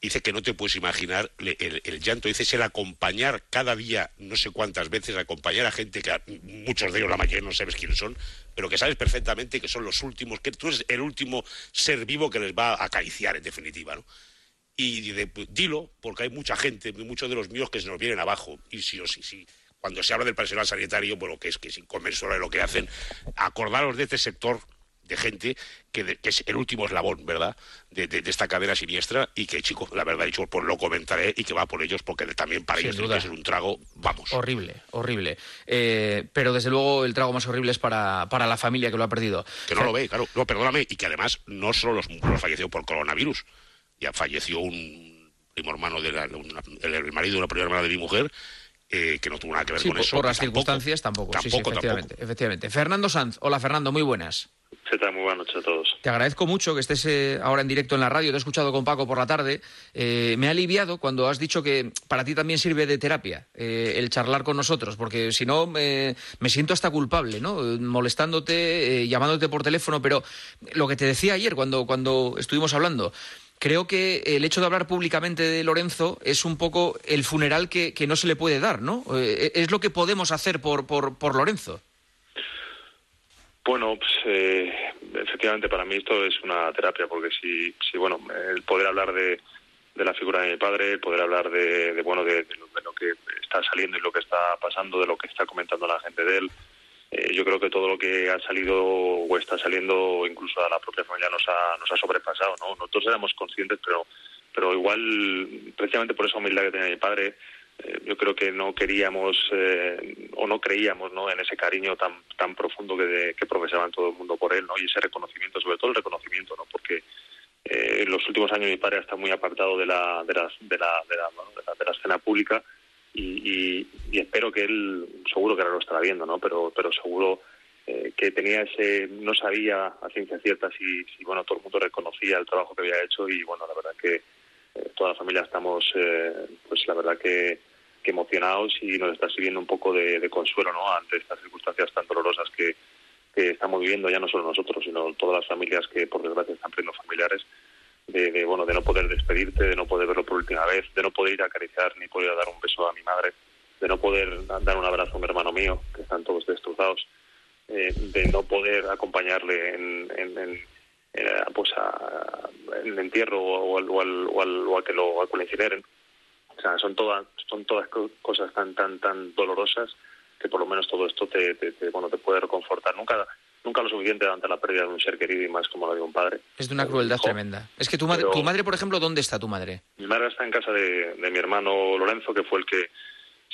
Dice que no te puedes imaginar el, llanto. Dice es el acompañar cada día, no sé cuántas veces, acompañar a gente que muchos de ellos, la mayoría, no sabes quiénes son, pero que sabes perfectamente que son los últimos, que tú eres el último ser vivo que les va a acariciar, en definitiva, ¿no? Y dice, pues, dilo, porque hay mucha gente, muchos de los míos que se nos vienen abajo. Y sí o sí, sí. Cuando se habla del personal sanitario, bueno, que es que es inconmensurable lo que hacen, acordaros de este sector de gente que, de- que es el último eslabón, ¿verdad?, de, de- de esta cadena siniestra y que, chicos, la verdad, dicho, pues lo comentaré y que va por ellos porque también para Sin ellos tiene duda. que ser un trago, vamos. Horrible, horrible. Eh, pero desde luego el trago más horrible es para, para la familia que lo ha perdido. Que no lo ve, claro. No, perdóname. Y que además no solo los, los falleció por coronavirus. Ya falleció un primo hermano, de la- una- el, el marido de una prima hermana de mi mujer, eh, que no tuvo nada que ver Sí, con por, eso. por las tampoco- circunstancias tampoco. sí, sí, tampoco, efectivamente, efectivamente. Fernando Sanz. Hola, Fernando, muy buenas. ¿Qué tal? Muy buenas noches a todos. Te agradezco mucho que estés eh, ahora en directo en la radio. Te he escuchado con Paco por la tarde. Eh, me ha aliviado cuando has dicho que para ti también sirve de terapia eh, el charlar con nosotros, porque si no me, me siento hasta culpable, ¿no? Molestándote, eh, llamándote por teléfono. Pero lo que te decía ayer cuando, cuando estuvimos hablando. Creo que el hecho de hablar públicamente de Lorenzo es un poco el funeral que, que no se le puede dar, ¿no? Eh, es lo que podemos hacer por, por, por Lorenzo. Bueno, pues, eh, efectivamente para mí esto es una terapia, porque si, si bueno, el poder hablar de, de la figura de mi padre, el poder hablar de, bueno, de lo, de lo que está saliendo y lo que está pasando, de lo que está comentando la gente de él, eh, yo creo que todo lo que ha salido o está saliendo, incluso a la propia familia, nos ha, nos ha sobrepasado, ¿no? Nosotros éramos conscientes, pero, pero igual, precisamente por esa humildad que tenía mi padre, eh, yo creo que no queríamos eh, o no creíamos ¿no? en ese cariño tan tan profundo que, de, que profesaban todo el mundo por él ¿no? y ese reconocimiento, sobre todo el reconocimiento, ¿no? porque eh, en los últimos años mi padre está muy apartado de la, de la, de la, de la, escena pública y, y, y, espero que él, seguro que ahora lo estará viendo, ¿no? pero, pero seguro eh, que tenía ese, no sabía a ciencia cierta si, si, bueno, todo el mundo reconocía el trabajo que había hecho y bueno, la verdad que eh, toda la familia estamos, eh, pues la verdad que que emocionados y nos está sirviendo un poco de, consuelo ¿no? ante estas circunstancias tan dolorosas que, que, estamos viviendo ya no solo nosotros sino todas las familias que por desgracia están perdiendo familiares de, bueno de no poder despedirte de no poder verlo por última vez de no poder ir a acariciar ni poder dar un beso a mi madre de no poder dar un abrazo a un hermano mío que están todos destrozados eh, de no poder acompañarle en, eh, pues entierro o al, o al, o al, o a que lo, a incineren o sea, son todas son todas cosas tan tan tan dolorosas que por lo menos todo esto te, te, te, bueno te puede reconfortar. Nunca nunca lo suficiente ante la pérdida de un ser querido y más como lo de un padre. Es de una crueldad hijo. tremenda. Es que tu madre, Pero, tu madre, por ejemplo, ¿dónde está tu madre? Mi madre está en casa de, de mi hermano Lorenzo, que fue el que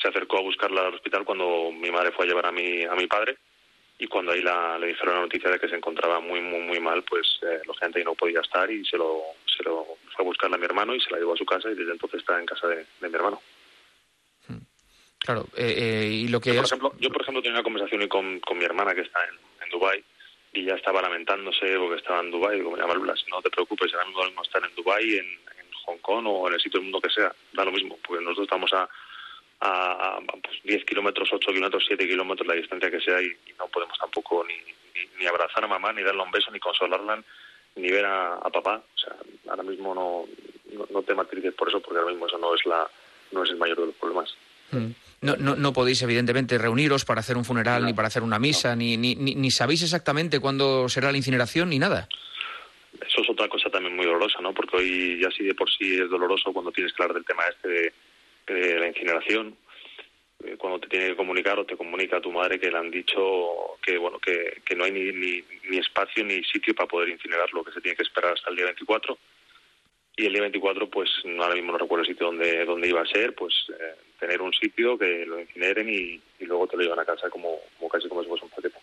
se acercó a buscarla al hospital cuando mi madre fue a llevar a mi a mi padre y cuando ahí la, le dijeron la noticia de que se encontraba muy muy muy mal pues eh, lógicamente no podía estar y se lo se lo fue a buscarla a mi hermano y se la llevó a su casa y desde entonces está en casa de, de mi hermano claro eh, eh, y lo que yo, por ejemplo yo por ejemplo tenía una conversación con, con mi hermana que está en, en Dubai y ya estaba lamentándose porque estaba en Dubai y como llama Lula no te preocupes ahora mismo estar en Dubai en, Hong Kong o en el sitio del mundo que sea da lo mismo porque nosotros estamos a a, pues 10 kilómetros, 8 kilómetros, 7 kilómetros, la distancia que sea, y, no podemos tampoco ni, ni, ni, abrazar a mamá, ni darle un beso, ni consolarla, ni ver a, papá. O sea, ahora mismo no, no, te martirices por eso, porque ahora mismo eso no es, la, no es el mayor de los problemas. Mm. No, no, no, podéis, evidentemente, reuniros para hacer un funeral, no, ni para hacer una misa, ni, ni, ni, ni sabéis exactamente cuándo será la incineración, ni nada. Eso es otra cosa también muy dolorosa, ¿no? Porque hoy ya sí de por sí es doloroso cuando tienes que hablar del tema este de de la incineración eh, cuando te tiene que comunicar o te comunica tu madre que le han dicho que bueno que, que no hay ni, ni, ni, espacio ni sitio para poder incinerarlo, que se tiene que esperar hasta el día 24 y el día 24 pues ahora mismo no recuerdo el sitio donde, donde iba a ser pues eh, tener un sitio que lo incineren y, luego te lo llevan a casa como, casi como si fuese un paquete.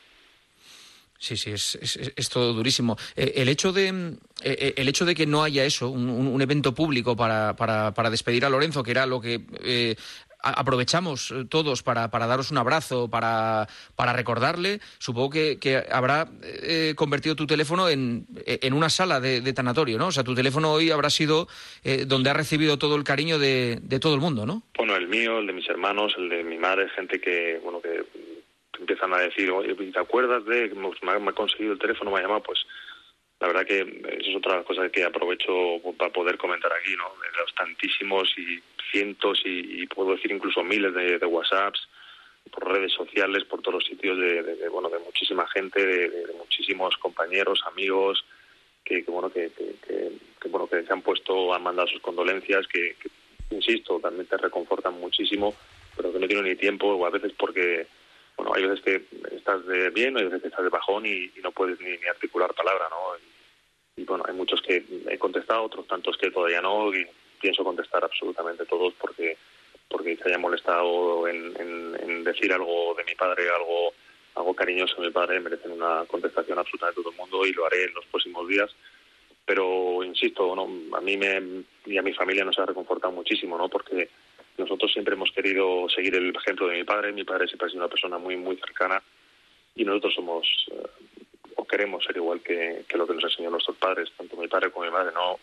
Sí, sí, es, todo durísimo. Eh, el, hecho de, eh, el hecho de que no haya eso, un, evento público para, para, despedir a Lorenzo, que era lo que aprovechamos todos para, para, daros un abrazo, para, para recordarle, supongo que, que habrá eh, convertido tu teléfono en, en una sala de, tanatorio, ¿no? O sea, tu teléfono hoy habrá sido eh, donde ha recibido todo el cariño de, de todo el mundo, ¿no? Bueno, el mío, el de mis hermanos, el de mi madre, gente que, bueno, que empiezan a decir, oye, ¿te acuerdas de que me ha conseguido el teléfono, me ha llamado? Pues la verdad que eso es otra cosa que aprovecho para poder comentar aquí, ¿no? De los tantísimos y cientos y, y puedo decir incluso miles de, de, WhatsApps, por redes sociales, por todos los sitios de, bueno, de muchísima gente, de, muchísimos compañeros, amigos, que, que bueno, que, que, bueno, que se han puesto, han mandado sus condolencias, que, insisto, también te reconfortan muchísimo, pero que no tienen ni tiempo, o a veces porque bueno, hay veces que estás de bien, hay veces que estás de bajón y, y no puedes ni, ni, articular palabra, ¿no? Y, bueno, hay muchos que he contestado, otros tantos que todavía no, y pienso contestar absolutamente todos porque porque se haya molestado en, decir algo de mi padre, algo algo cariñoso de mi padre, merecen una contestación absoluta de todo el mundo y lo haré en los próximos días. Pero insisto, ¿no? a mí me, y a mi familia nos ha reconfortado muchísimo, ¿no? Porque nosotros siempre hemos querido seguir el ejemplo de mi padre. Mi padre siempre ha sido una persona muy, muy cercana y nosotros somos eh, o queremos ser igual que, lo que nos enseñó nuestros padres, tanto mi padre como mi madre. No,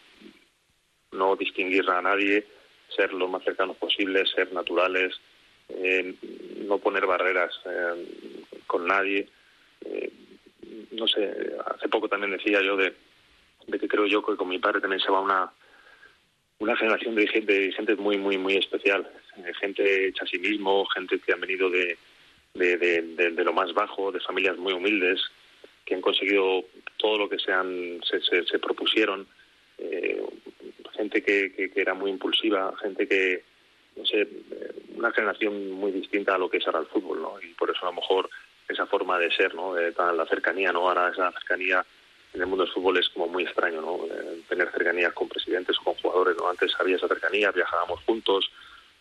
no distinguir a nadie, ser lo más cercanos posible, ser naturales, eh, no poner barreras eh, con nadie. Eh, no sé, hace poco también decía yo de, de que creo yo que con mi padre también se va una una generación de gente, de gente muy, muy, muy especial. Gente hecha a sí mismo, gente que han venido de, de, de lo más bajo, de familias muy humildes, que han conseguido todo lo que se, han, se, se, se propusieron, eh, gente que, que, que era muy impulsiva, gente que, no sé, eh, una generación muy distinta a lo que es ahora el fútbol, ¿no? Y por eso a lo mejor esa forma de ser, ¿no? Tan- la cercanía, ¿no? Ahora esa cercanía en el mundo del fútbol es como muy extraño, ¿no? Eh, tener cercanías con presidentes o con jugadores, ¿no? Antes había esa cercanía, viajábamos juntos,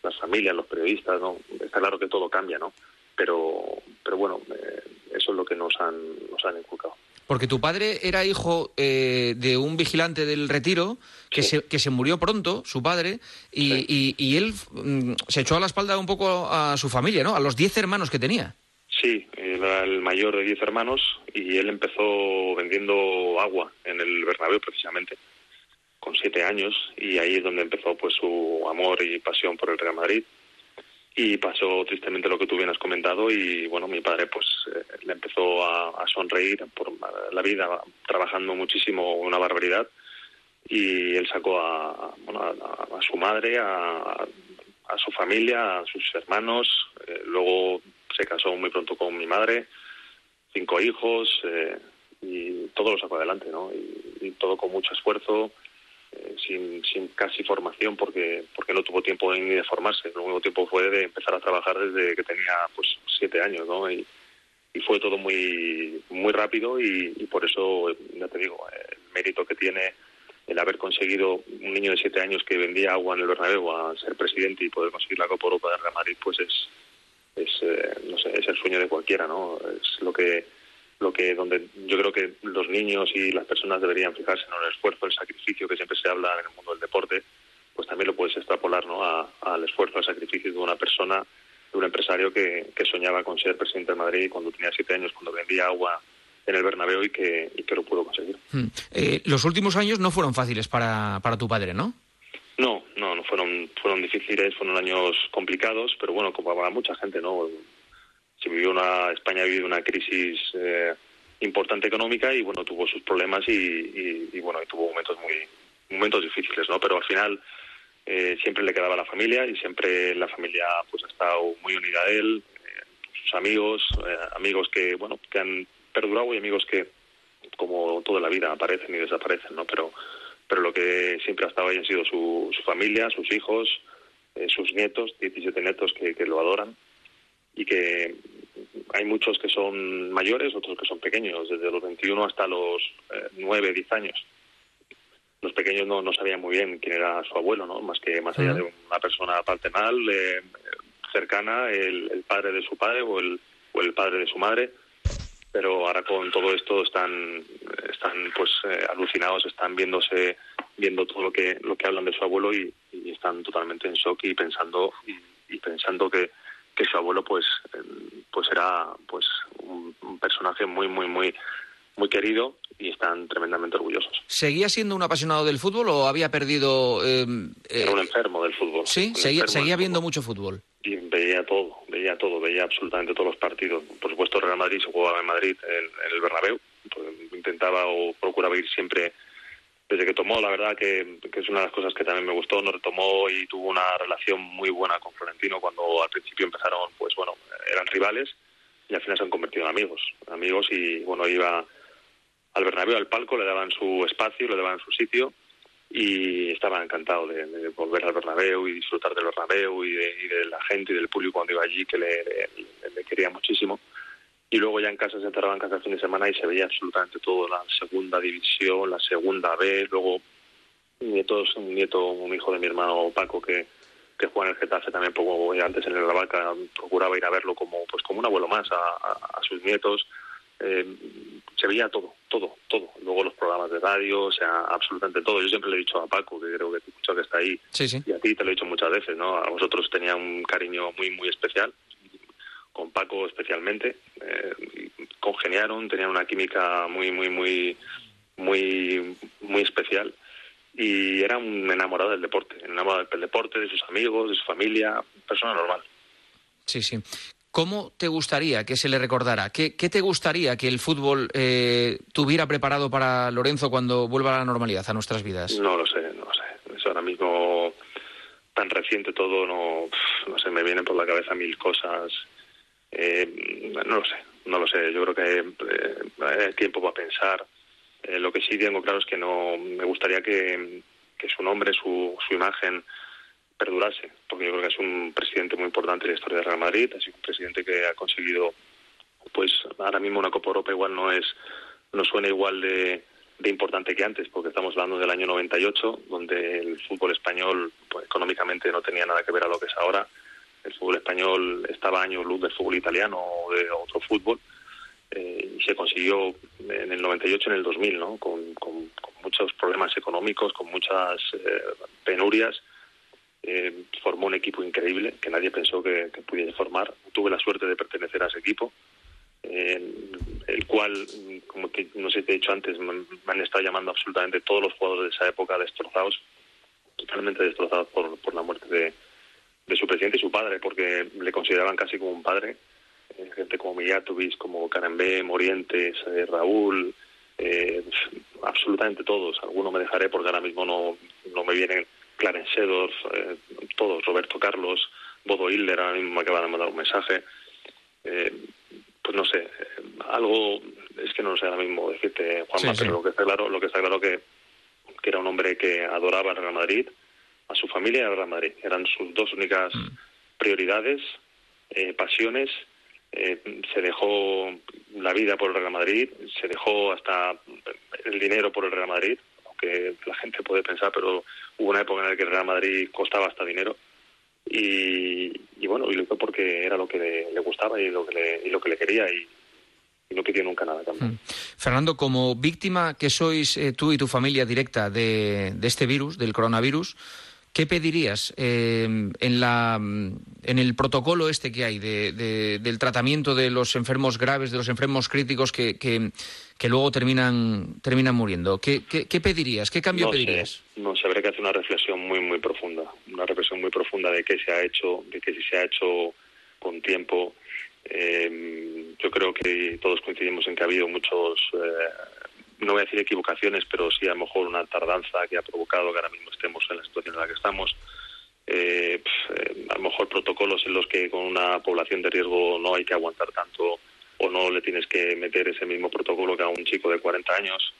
las familias, los periodistas, ¿no? Está claro que todo cambia, ¿no? Pero, pero bueno, eh, eso es lo que nos han, nos han inculcado. Porque tu padre era hijo eh, de un vigilante del retiro que, se, que se murió pronto, su padre, y, y- y él mm, se echó a la espalda un poco a su familia, ¿no? A los diez hermanos que tenía. Sí, era el mayor de 10 hermanos y él empezó vendiendo agua en el Bernabéu precisamente con siete años y ahí es donde empezó pues su amor y pasión por el Real Madrid y pasó tristemente lo que tú bien has comentado y bueno mi padre pues eh, le empezó a, sonreír por la vida trabajando muchísimo una barbaridad y él sacó a, bueno, a, a- su madre a, a su familia a sus hermanos eh, luego se casó muy pronto con mi madre cinco hijos eh, y todo lo sacó adelante no y todo con mucho esfuerzo eh, sin, sin casi formación porque porque no tuvo tiempo ni de formarse. Lo único tiempo fue de empezar a trabajar desde que tenía pues siete años no y, fue todo muy muy rápido y, y por eso ya te digo el mérito que tiene el haber conseguido un niño de siete años que vendía agua en el Bernabéu a ser presidente y poder conseguir la Copa Europa de Real Madrid pues es es eh, es el sueño de cualquiera no es lo que lo que donde yo creo que los niños y las personas deberían fijarse en el esfuerzo el sacrificio que siempre se habla en el mundo del deporte pues también lo puedes extrapolar no A- al esfuerzo al sacrificio de una persona de un empresario que, que soñaba con ser presidente de Madrid cuando tenía siete años cuando vendía agua en el Bernabéu y que, y que lo pudo conseguir Mm. Eh, los últimos años no fueron fáciles para, para tu padre, ¿no? No, no, no fueron, fueron difíciles, fueron años complicados, pero bueno, como para mucha gente, ¿no? Se vivió una, España ha vivido una crisis eh, importante económica y bueno, tuvo sus problemas y, bueno, y tuvo momentos muy, momentos difíciles, ¿no? Pero al final eh, siempre le quedaba la familia y siempre la familia pues ha estado muy unida a él, eh, sus amigos, eh, amigos que, bueno, que han perdurado y amigos que como toda la vida aparecen y desaparecen, ¿no? Pero pero lo que siempre ha estado ahí han sido su, su familia, sus hijos, eh, sus nietos, 17 nietos que, que lo adoran y que hay muchos que son mayores, otros que son pequeños, desde los 21 hasta los eh, 9, 10 años. Los pequeños no, no sabían muy bien quién era su abuelo, ¿no? Más que más allá de una persona paternal eh, cercana, el, el padre de su padre o el, o el padre de su madre pero ahora con todo esto están están pues eh, alucinados están viéndose viendo todo lo que lo que hablan de su abuelo y, y están totalmente en shock y pensando y, y pensando que, que su abuelo pues eh, pues era pues un, un personaje muy muy muy muy querido y están tremendamente orgullosos ¿Seguía siendo un apasionado del fútbol o había perdido... eh, eh, era un enfermo del fútbol sí, seguía, seguía viendo mucho fútbol. y veía todo, veía todo, veía absolutamente todos los partidos. Por supuesto, Real Madrid se jugaba en Madrid, en, en el Bernabéu. Pues, intentaba o procuraba ir siempre desde que tomó. La verdad que, que es una de las cosas que también me gustó. Nos retomó y tuvo una relación muy buena con Florentino cuando al principio empezaron, pues bueno, eran rivales y al final se han convertido en amigos. Amigos y bueno, iba al Bernabéu, al palco, le daban su espacio, le daban su sitio y estaba encantado de, de volver al Bernabéu y disfrutar del Bernabéu y de, y de la gente y del público cuando iba allí que le, le- le quería muchísimo y luego ya en casa se encerraba en casa el fin de semana y se veía absolutamente todo la segunda división la segunda B luego nietos un nieto un hijo de mi hermano Paco que que juega en el Getafe también poco antes en el Ravaca procuraba ir a verlo como pues como un abuelo más a, a- a sus nietos eh, se veía todo, todo, todo. Luego los programas de radio, o sea, absolutamente todo. Yo siempre le he dicho a Paco, que creo que te escucho que está ahí, Sí, sí. y a ti te lo he dicho muchas veces, ¿no? A vosotros tenía un cariño muy, muy especial, con Paco especialmente. Eh, congeniaron, tenían una química muy, muy, muy, muy, muy especial. Y era un enamorado del deporte, enamorado del deporte, de sus amigos, de su familia, persona normal. Sí, sí. ¿Cómo te gustaría que se le recordara? ¿Qué, qué te gustaría que el fútbol eh, tuviera preparado para Lorenzo cuando vuelva a la normalidad, a nuestras vidas? No lo sé, no lo sé. Es ahora mismo tan reciente todo, no, no sé, me vienen por la cabeza mil cosas. Eh, no lo sé, no lo sé. Yo creo que eh, hay tiempo para pensar. Eh, lo que sí tengo claro es que no me gustaría que, que su nombre, su, su imagen perdurase, porque yo creo que es un presidente muy importante en la historia de Real Madrid, sido un presidente que ha conseguido, pues ahora mismo una Copa Europa igual no es, no suena igual de, de importante que antes, porque estamos hablando del año 98, donde el fútbol español pues, económicamente no tenía nada que ver a lo que es ahora. El fútbol español estaba años luz del fútbol italiano o de otro fútbol. Eh, y se consiguió en el 98 en el 2000, ¿no? Con, con, muchos problemas económicos, con muchas eh, penurias. Eh, formó un equipo increíble que nadie pensó que, que, pudiera formar. Tuve la suerte de pertenecer a ese equipo, el cual, como te, no sé, te he dicho antes, me, han estado llamando absolutamente todos los jugadores de esa época destrozados, totalmente destrozados por, por la muerte de, de su presidente y su padre, porque le consideraban casi como un padre eh, gente como Mijatovic, como Carambé, Morientes, eh, Raúl, eh, absolutamente todos. Algunos me dejaré porque ahora mismo no, no me vienen Clarence Sedorf, eh, todos, Roberto Carlos, Bodo Hilder, ahora mismo me acaban de mandar un mensaje. Eh, pues no sé, algo, es que no lo sé ahora mismo decirte, Juanma, sí, sí. pero lo que está claro, lo que está claro que, que era un hombre que adoraba al Real Madrid, a su familia y al Real Madrid. Eran sus dos únicas mm. prioridades, eh, pasiones eh, se dejó la vida por el Real Madrid, se dejó hasta el dinero por el Real Madrid, aunque la gente puede pensar, pero hubo una época en la que el Real Madrid costaba hasta dinero. Y, y bueno, y lo hizo porque era lo que le, le gustaba y lo que le, y lo que le quería y, y no pidió nunca nada también. Mm. Fernando, como víctima que sois eh, tú y tu familia directa de, de este virus, del coronavirus, ¿Qué pedirías eh, en, la, en el protocolo este que hay de, de, del tratamiento de los enfermos graves, de los enfermos críticos que, que, que luego terminan, terminan muriendo? ¿Qué, qué, qué pedirías? ¿Qué cambio no pedirías? Sé, no sé, habría que hacer una reflexión muy, muy profunda. Una reflexión muy profunda de qué se ha hecho, de qué si se ha hecho con tiempo. Eh, yo creo que todos coincidimos en que ha habido muchos. Eh, no voy a decir equivocaciones, pero sí a lo mejor una tardanza que ha provocado que ahora mismo estemos en la situación en la que estamos. Eh, a lo mejor protocolos en los que con una población de riesgo no hay que aguantar tanto o no le tienes que meter ese mismo protocolo que a un chico de 40 años.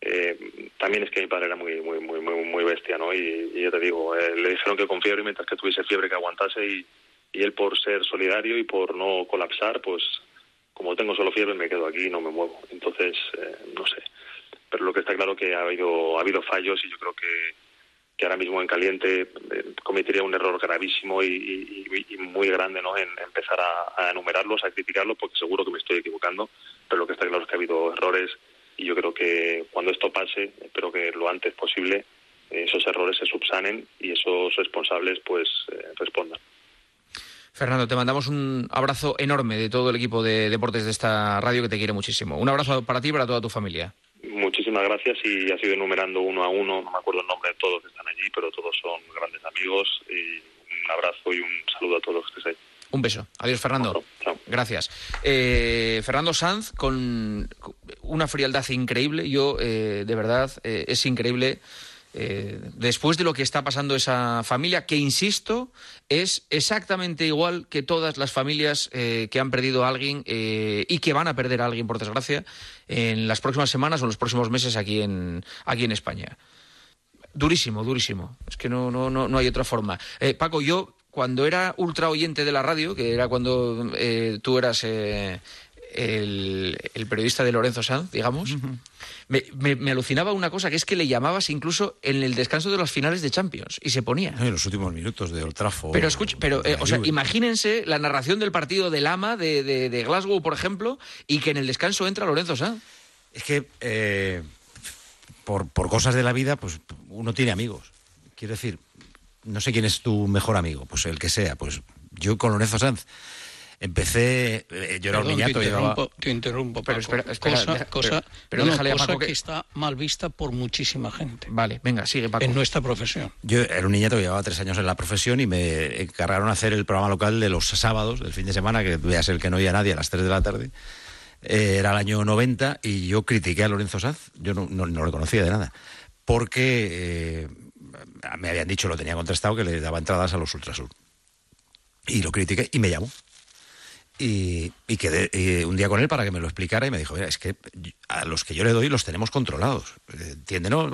Eh, también es que mi padre era muy muy muy muy, muy bestia, ¿no? Y, y yo te digo, eh, le dijeron que con fiebre mientras que tuviese fiebre que aguantase y, y él por ser solidario y por no colapsar, pues como tengo solo fiebre me quedo aquí y no me muevo. Entonces, eh, no sé. Pero lo que está claro que ha habido, ha habido fallos y yo creo que, que ahora mismo en caliente eh, cometería un error gravísimo y, y, muy grande ¿no? en empezar a, a, enumerarlos, a criticarlos, porque seguro que me estoy equivocando, pero lo que está claro es que ha habido errores y yo creo que cuando esto pase, espero que lo antes posible, eh, esos errores se subsanen y esos responsables pues eh, respondan. Fernando, te mandamos un abrazo enorme de todo el equipo de deportes de esta radio que te quiere muchísimo. Un abrazo para ti y para toda tu familia. Muchísimas gracias y ha sido enumerando uno a uno, no me acuerdo el nombre de todos que están allí, pero todos son grandes amigos y un abrazo y un saludo a todos los que estéis ahí. Un beso. Adiós, Fernando. Chao. Gracias. Eh, Fernando Sanz, con una frialdad increíble. Yo, eh, de verdad, eh, es increíble eh, después de lo que está pasando esa familia, que insisto, es exactamente igual que todas las familias eh, que han perdido a alguien eh, y que van a perder a alguien, por desgracia, en las próximas semanas o en los próximos meses aquí en, aquí en España. Durísimo, durísimo. Es que no, no, no, no hay otra forma. Paco, yo cuando era ultra oyente de la radio, que era cuando tú eras el, el, periodista de Lorenzo Sanz, digamos, uh -huh. me, me, me, alucinaba una cosa, que es que le llamabas incluso en el descanso de las finales de Champions, y se ponía. En los últimos minutos de Old Trafford. Pero, escucha, pero eh, o sea, imagínense la narración del partido del Ama de, de, de, Glasgow, por ejemplo, y que en el descanso entra Lorenzo Sanz. Es que, eh, por, por cosas de la vida, pues uno tiene amigos. Quiero decir, no sé quién es tu mejor amigo, pues el que sea, pues yo con Lorenzo Sanz empecé eh, yo era Perdón, un niñato te interrumpo, llevaba... te interrumpo pero espera, espera, cosa, deja, cosa, pero, pero no, a cosa que... que... está mal vista por muchísima gente. Vale venga sigue Paco. En nuestra profesión. Yo era un niñato que llevaba tres años en la profesión y me encargaron hacer el programa local de los sábados del fin de semana que veas el que no oía nadie a las 3 de la tarde. Eh, era el año 90 y yo critiqué a Lorenzo Saz yo no, no, no lo conocía de nada. Porque eh, me habían dicho, lo tenía contrastado, que le daba entradas a los Ultrasur. Y lo critiqué y me llamó. Y, y quedé y un día con él para que me lo explicara y me dijo, mira, es que a los que yo le doy los tenemos controlados. Eh, ¿Entiende? No?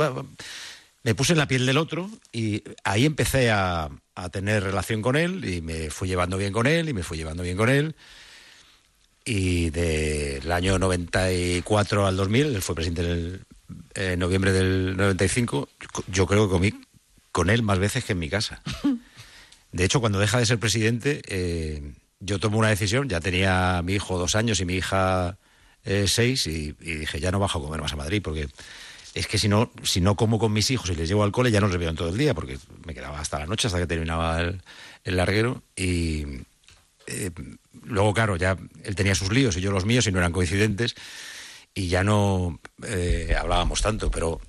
Me puse en la piel del otro y ahí empecé a, a tener relación con él y me fui llevando bien con él y me fui llevando bien con él. Y del año 94 al 2000, él fue presidente en noviembre del 95, yo creo que comí con él más veces que en mi casa. <laughs> De hecho, cuando deja de ser presidente, eh, yo tomo una decisión, ya tenía mi hijo dos años y mi hija eh, seis, y, dije, ya no bajo a comer más a Madrid, porque es que si no, si no como con mis hijos y les llevo al cole, ya no les veo en todo el día, porque me quedaba hasta la noche, hasta que terminaba el, larguero, y eh, luego, claro, ya él tenía sus líos y yo los míos, y no eran coincidentes, y ya no eh, hablábamos tanto, pero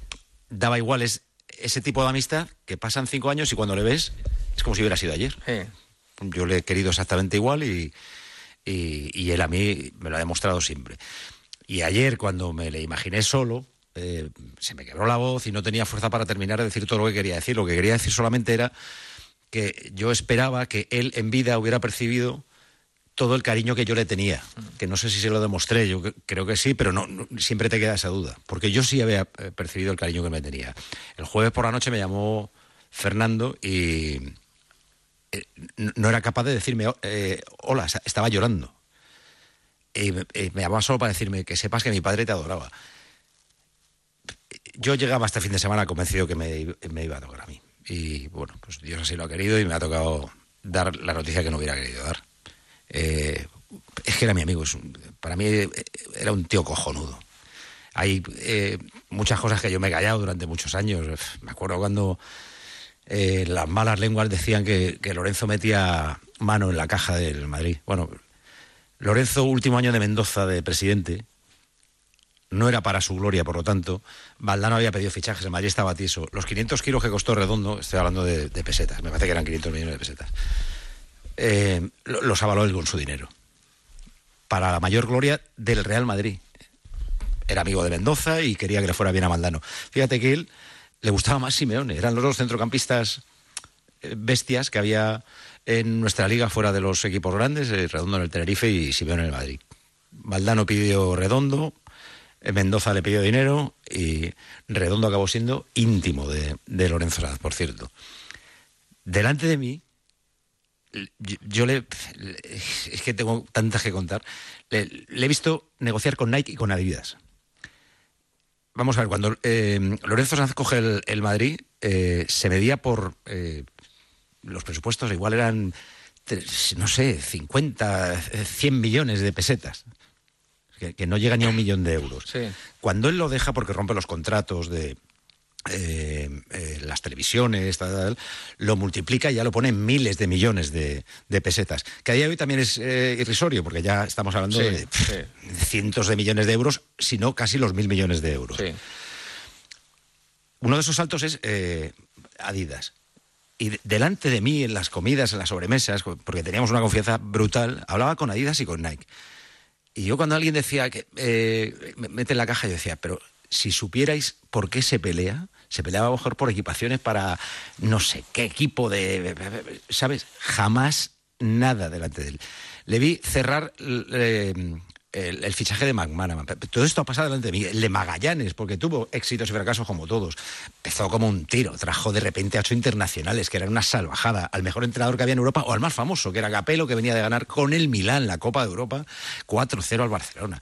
daba igual, es ese tipo de amistad que pasan cinco años y cuando le ves es como si hubiera sido ayer. Yo le he querido exactamente igual y, y, él a mí me lo ha demostrado siempre. Y ayer, cuando me le imaginé solo, eh, se me quebró la voz y no tenía fuerza para terminar de decir todo lo que quería decir. Lo que quería decir solamente era que yo esperaba que él en vida hubiera percibido todo el cariño que yo le tenía, que no sé si se lo demostré, yo cre- creo que sí, pero no, no- siempre te queda esa duda, porque yo sí había eh, percibido el cariño que me tenía. El jueves por la noche me llamó Fernando y eh, no era capaz de decirme eh, hola, estaba llorando. Y me, me llamaba solo para decirme que sepas que mi padre te adoraba. Yo llegaba este fin de semana convencido que me, iba a tocar a mí. Y bueno, pues Dios así lo ha querido y me ha tocado dar la noticia que no hubiera querido dar. Eh, es que era mi amigo, para mí eh, era un tío cojonudo. Hay eh, muchas cosas que yo me he callado durante muchos años. Me acuerdo cuando eh, las malas lenguas decían que, Lorenzo metía mano en la caja del Madrid. Bueno, Lorenzo, último año de Mendoza de presidente, no era para su gloria, por lo tanto, Valdano había pedido fichajes, el Madrid estaba tieso. Los 500 kilos que costó Redondo, estoy hablando de, pesetas, me parece que eran 500 millones de pesetas, eh, lo- los avaló él con su dinero. Para la mayor gloria del Real Madrid. Era amigo de Mendoza y quería que le fuera bien a Valdano. Fíjate que él le gustaba más Simeone, eran los dos centrocampistas eh, bestias que había en nuestra liga fuera de los equipos grandes, eh, Redondo en el Tenerife y Simeone en el Madrid. Valdano pidió Redondo, eh, Mendoza le pidió dinero y Redondo acabó siendo íntimo de, Lorenzo Sanz, por cierto. Delante de mí, yo, le, Es que tengo tantas que contar. Le, le he visto negociar con Nike y con Adidas. Vamos a ver, cuando eh, Lorenzo Sanz coge el, el Madrid, eh, se medía por eh, los presupuestos, igual eran, tres, no sé, 50, eh, 100 millones de pesetas, que, que no llega ni a un millón de euros. Cuando él lo deja porque rompe los contratos de eh, eh, las televisiones, tal, tal, lo multiplica y ya lo pone en miles de millones de, de pesetas. Que a día de hoy también es eh, irrisorio, porque ya estamos hablando Sí, de, pff, cientos de millones de euros, si no casi los mil millones de euros. Uno de esos saltos es Adidas. Y de- delante de mí, en las comidas, en las sobremesas, porque teníamos una confianza brutal, hablaba con Adidas y con Nike. Y yo cuando alguien decía que me- mete en la caja, yo decía, pero si supierais por qué se pelea, se peleaba mejor por equipaciones para no sé qué equipo de... ¿Sabes? Jamás nada delante de él. Le vi cerrar eh, el, fichaje de McManaman. Todo esto ha pasado delante de mí. El de Magallanes, porque tuvo éxitos y fracasos como todos. Empezó como un tiro, trajo de repente a ocho internacionales, que eran una salvajada, al mejor entrenador que había en Europa, o al más famoso, que era Capello, que venía de ganar con el Milán la Copa de Europa 4-0 al Barcelona.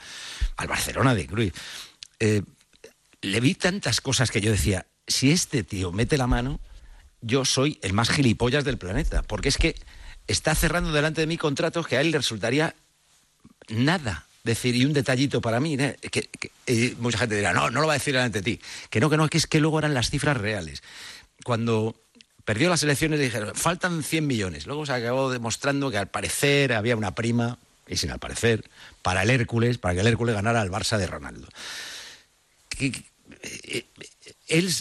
Al Barcelona de Cruyff. Eh, le vi tantas cosas que yo decía, si este tío mete la mano, yo soy el más gilipollas del planeta, porque es que está cerrando delante de mí contratos que a él le resultaría nada decir. Y un detallito para mí ¿eh? que, y mucha gente dirá no no lo va a decir delante de ti que no que no que es que luego eran las cifras reales. Cuando perdió las elecciones dijeron faltan 100 millones luego se acabó demostrando que al parecer había una prima y sin al parecer para el Hércules para que el Hércules ganara al Barça de Ronaldo. Que- eh, él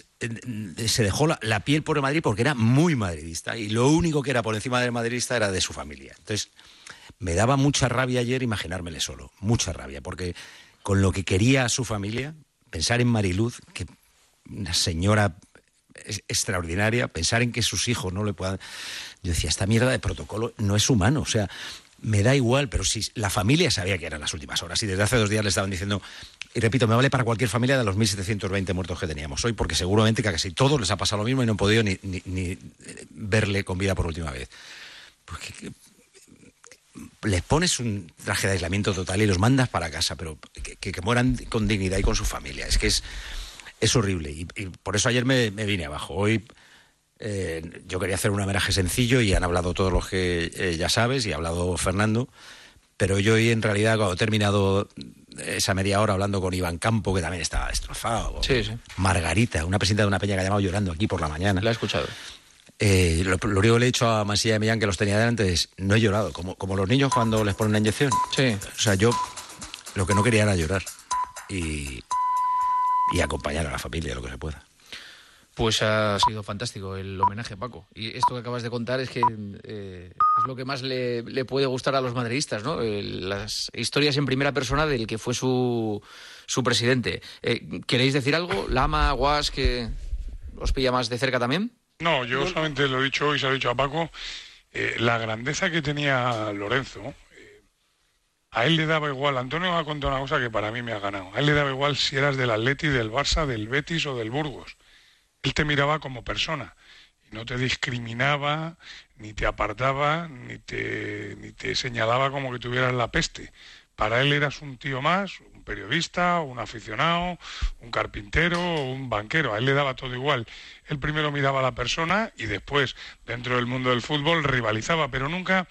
se dejó la, piel por el Madrid porque era muy madridista y lo único que era por encima del madridista era de su familia. Entonces, me daba mucha rabia ayer imaginármele solo, mucha rabia, porque con lo que quería su familia, pensar en Mariluz, que una señora es- extraordinaria, pensar en que sus hijos no le puedan... Yo decía, esta mierda de protocolo no es humano, o sea, me da igual, pero si la familia sabía que eran las últimas horas y desde hace dos días le estaban diciendo, y repito, me vale para cualquier familia de los 1.720 muertos que teníamos hoy, porque seguramente que a casi todos les ha pasado lo mismo y no han podido ni, eh, verle con vida por última vez. Que- les pones un traje de aislamiento total y los mandas para casa, pero que, que- que mueran con dignidad y con su familia. Es que es, es horrible. Y, por eso ayer me, me vine abajo. Hoy eh, yo quería hacer un homenaje sencillo y han hablado todos los que eh, ya sabes y ha hablado Fernando. Pero yo hoy en realidad cuando he terminado esa media hora hablando con Iván Campo, que también estaba destrozado. Sí, sí. Margarita, una presidenta de una peña que ha llamado llorando aquí por la mañana. La he escuchado. Eh, lo, lo único que le he dicho a Mansilla de Millán que los tenía delante es, no he llorado, como, como los niños cuando les ponen una inyección. Sí. O sea, yo lo que no quería era llorar y, y acompañar a la familia lo que se pueda. Pues ha sido fantástico el homenaje, Paco. Y esto que acabas de contar es que eh, es lo que más le, puede gustar a los madridistas, ¿no? Las historias en primera persona del que fue su, su presidente. Eh, ¿Queréis decir algo? Lama, Guas, que os pilla más de cerca también. No, yo solamente lo he dicho hoy, se lo he dicho a Paco, eh, la grandeza que tenía Lorenzo, a él le daba igual, Antonio me ha contado una cosa que para mí me ha ganado, a él le daba igual si eras del Atleti, del Barça, del Betis o del Burgos, él te miraba como persona y no te discriminaba, ni te apartaba, ni te, ni te señalaba como que tuvieras la peste. Para él eras un tío más, un periodista, un aficionado, un carpintero, un banquero. A él le daba todo igual. Él primero miraba a la persona y después, dentro del mundo del fútbol, rivalizaba, pero nunca